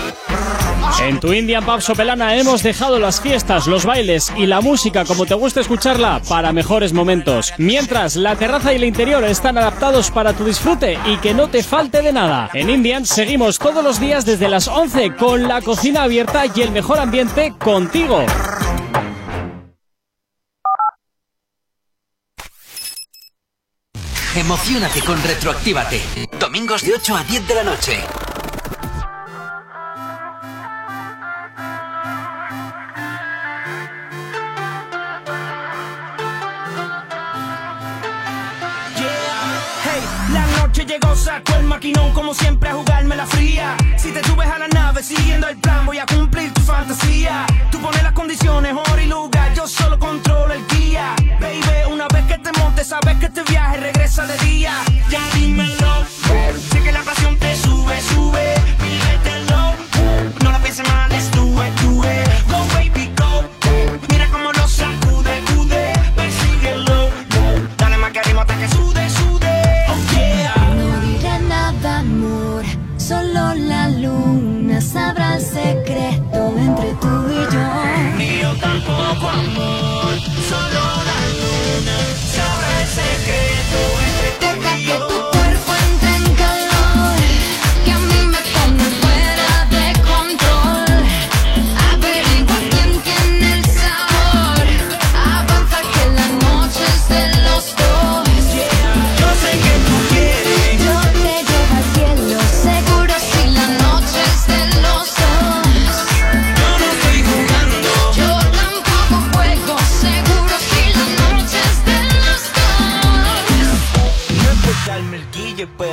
En tu Indian Pub Sopelana hemos dejado las fiestas, los bailes y la música como te gusta escucharla para mejores momentos. Mientras la terraza y el interior están adaptados para tu disfrute y que no te falte de nada. En Indian seguimos todos los días desde las 11 con la cocina abierta y el mejor ambiente contigo. Emocionate con Retroactívate. Domingos de 8 a 10 de la noche. Sacó el maquinón como siempre a jugarme la fría. Si te subes a la nave siguiendo el plan, voy a cumplir tu fantasía. Tú pones las condiciones, hora y lugar, yo solo controlo el guía. Baby, una vez que te montes, sabes que este viaje regresa de día. Ya dímelo, sé que la pasión te sube, sube, pídetelo. No la pienses mal, it, do it. Go baby, go.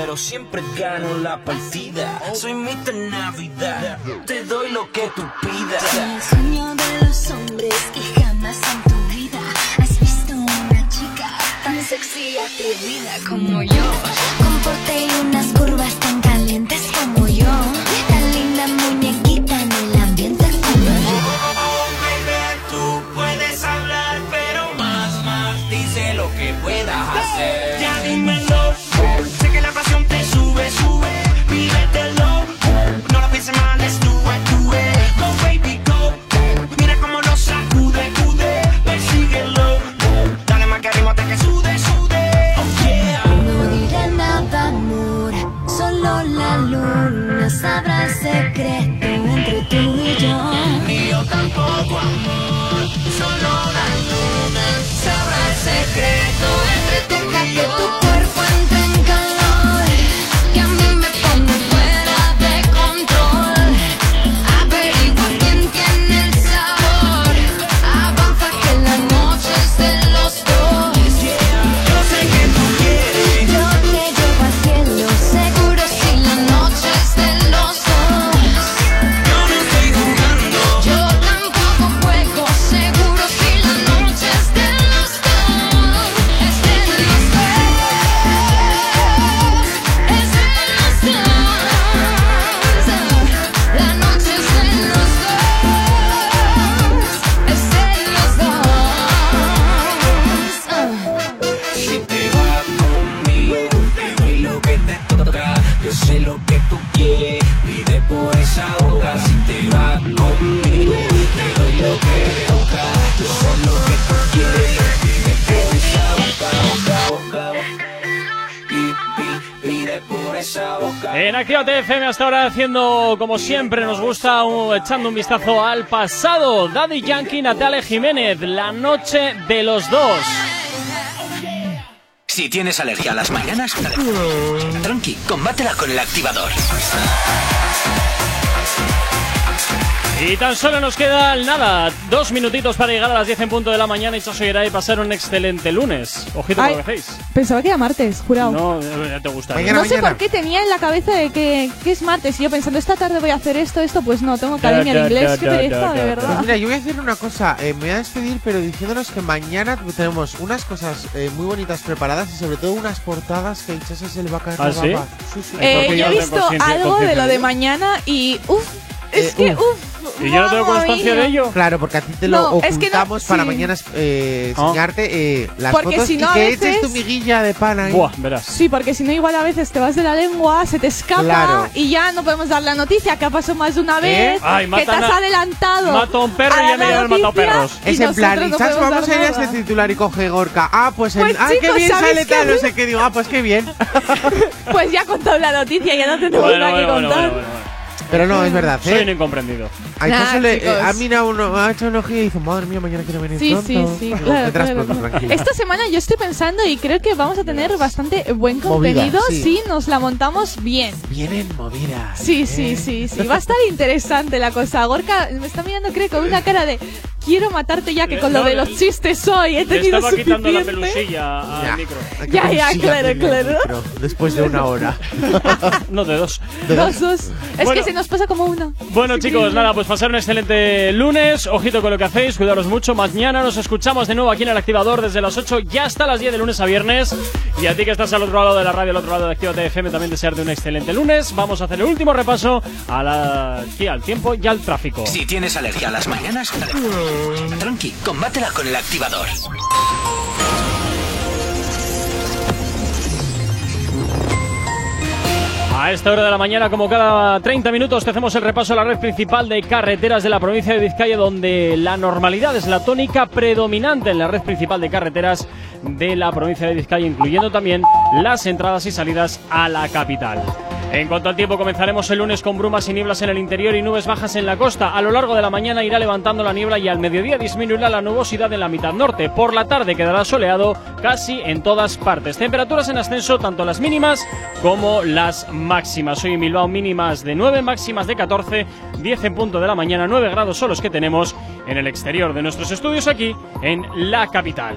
Pero siempre gano la partida. Soy Mr. Navidad, te doy lo que tú pidas. El sueño de los hombres y jamás en tu vida has visto una chica tan sexy y atrevida como yo. Con porte unas hasta ahora haciendo como siempre nos gusta echando un vistazo al pasado. Daddy Yankee, Natalia Jiménez, la noche de los dos. Si tienes alergia a las mañanas, tranqui, combátela con el activador. Y tan solo nos quedan nada, dos minutitos para llegar a las 10 en punto de la mañana y os oirá y pasar un excelente lunes. Ojito Ay, con lo que hacéis. Pensaba que era martes, jurado. No, eh, ya te gusta. no sé por qué tenía en la cabeza de que, que es martes y yo pensando esta tarde voy a hacer esto, esto, pues no, tengo academia de da, inglés, da, qué pereza, da, de da. verdad. Pues mira, yo voy a decir una cosa. eh, me voy a despedir, pero diciéndonos que mañana tenemos unas cosas eh, muy bonitas preparadas y sobre todo unas portadas que a Ichasa se le va a caer ¿Ah, la sí? Sí. Eh, yo he visto algo de lo de de mañana y uff, es Eh, que uf. uff. Y yo no tengo constancia mía. de ello. Claro, porque a ti te lo No, es que no, ocultamos para sí. mañana eh, Ah. enseñarte eh, las Porque fotos si y no, a que eches veces- tu miguilla de pan ahí. Buah, verás. Sí, porque si no, igual a veces te vas de la lengua, se te escapa Claro. y ya no podemos dar la noticia que ha pasado más de una ¿Eh? vez, Ay, que te has adelantado. Mato a un perro a y ya me llaman matado perros. y Es en plan, Ichas, podemos vamos a ir a este titular y coge Gorka. Ah, pues, el- Pues, ah, qué chicos, bien ¿sabéis sale qué? tal, no sé qué digo. Ah, pues qué bien. [laughs] Pues ya ha contado la noticia, ya no tenemos nada que contar. Pero no, es verdad, Soy un ¿eh? incomprendido. A Ichas Nah, le, eh, ha mirado uno, ha hecho un ojillo y dice, madre mía, mañana quiero venir Sí, pronto. sí, sí, claro, vendrás claro. pronto, tranquila. Esta semana yo estoy pensando y creo que vamos a tener bastante buen Movida, contenido sí. si nos la montamos bien. Vienen movidas. Sí, sí, sí, sí. Va a estar interesante la cosa. Gorka me está mirando, creo, con una cara de quiero matarte ya, que con lo No, de los chistes hoy he Le tenido estaba quitando la suficiente. pelusilla al Ya. micro. Hay que Ya, ya, claro, el claro. micro Después de una hora. [laughs] No, de dos. Dos, dos. Es Bueno. que se nos pasa como uno. Bueno chicos, nada, pues pasar un excelente lunes, ojito con lo que hacéis, cuidaros mucho, mañana nos escuchamos de nuevo aquí en el activador desde las 8 ya hasta las 10 de lunes a viernes y a ti que estás al otro lado de la radio, al otro lado de Actívate FM también desearte un excelente lunes, vamos a hacer el último repaso a la, sí, al tiempo y al tráfico. Si tienes alergia a las mañanas, tranqui, combátela con el activador. A esta hora de la mañana, como cada 30 minutos, te hacemos el repaso a la red principal de carreteras de la provincia de Vizcaya, donde la normalidad es la tónica predominante en la red principal de carreteras de la provincia de Vizcaya, incluyendo también las entradas y salidas a la capital. En cuanto al tiempo, comenzaremos el lunes con brumas y nieblas en el interior y nubes bajas en la costa. A lo largo de la mañana irá levantando la niebla y al mediodía disminuirá la nubosidad en la mitad norte. Por la tarde quedará soleado casi en todas partes. Temperaturas en ascenso, tanto las mínimas como las máximas. Hoy en Bilbao mínimas de 9, máximas de 14, 10 en punto de la mañana, 9 grados son los que tenemos en el exterior de nuestros estudios aquí en la capital.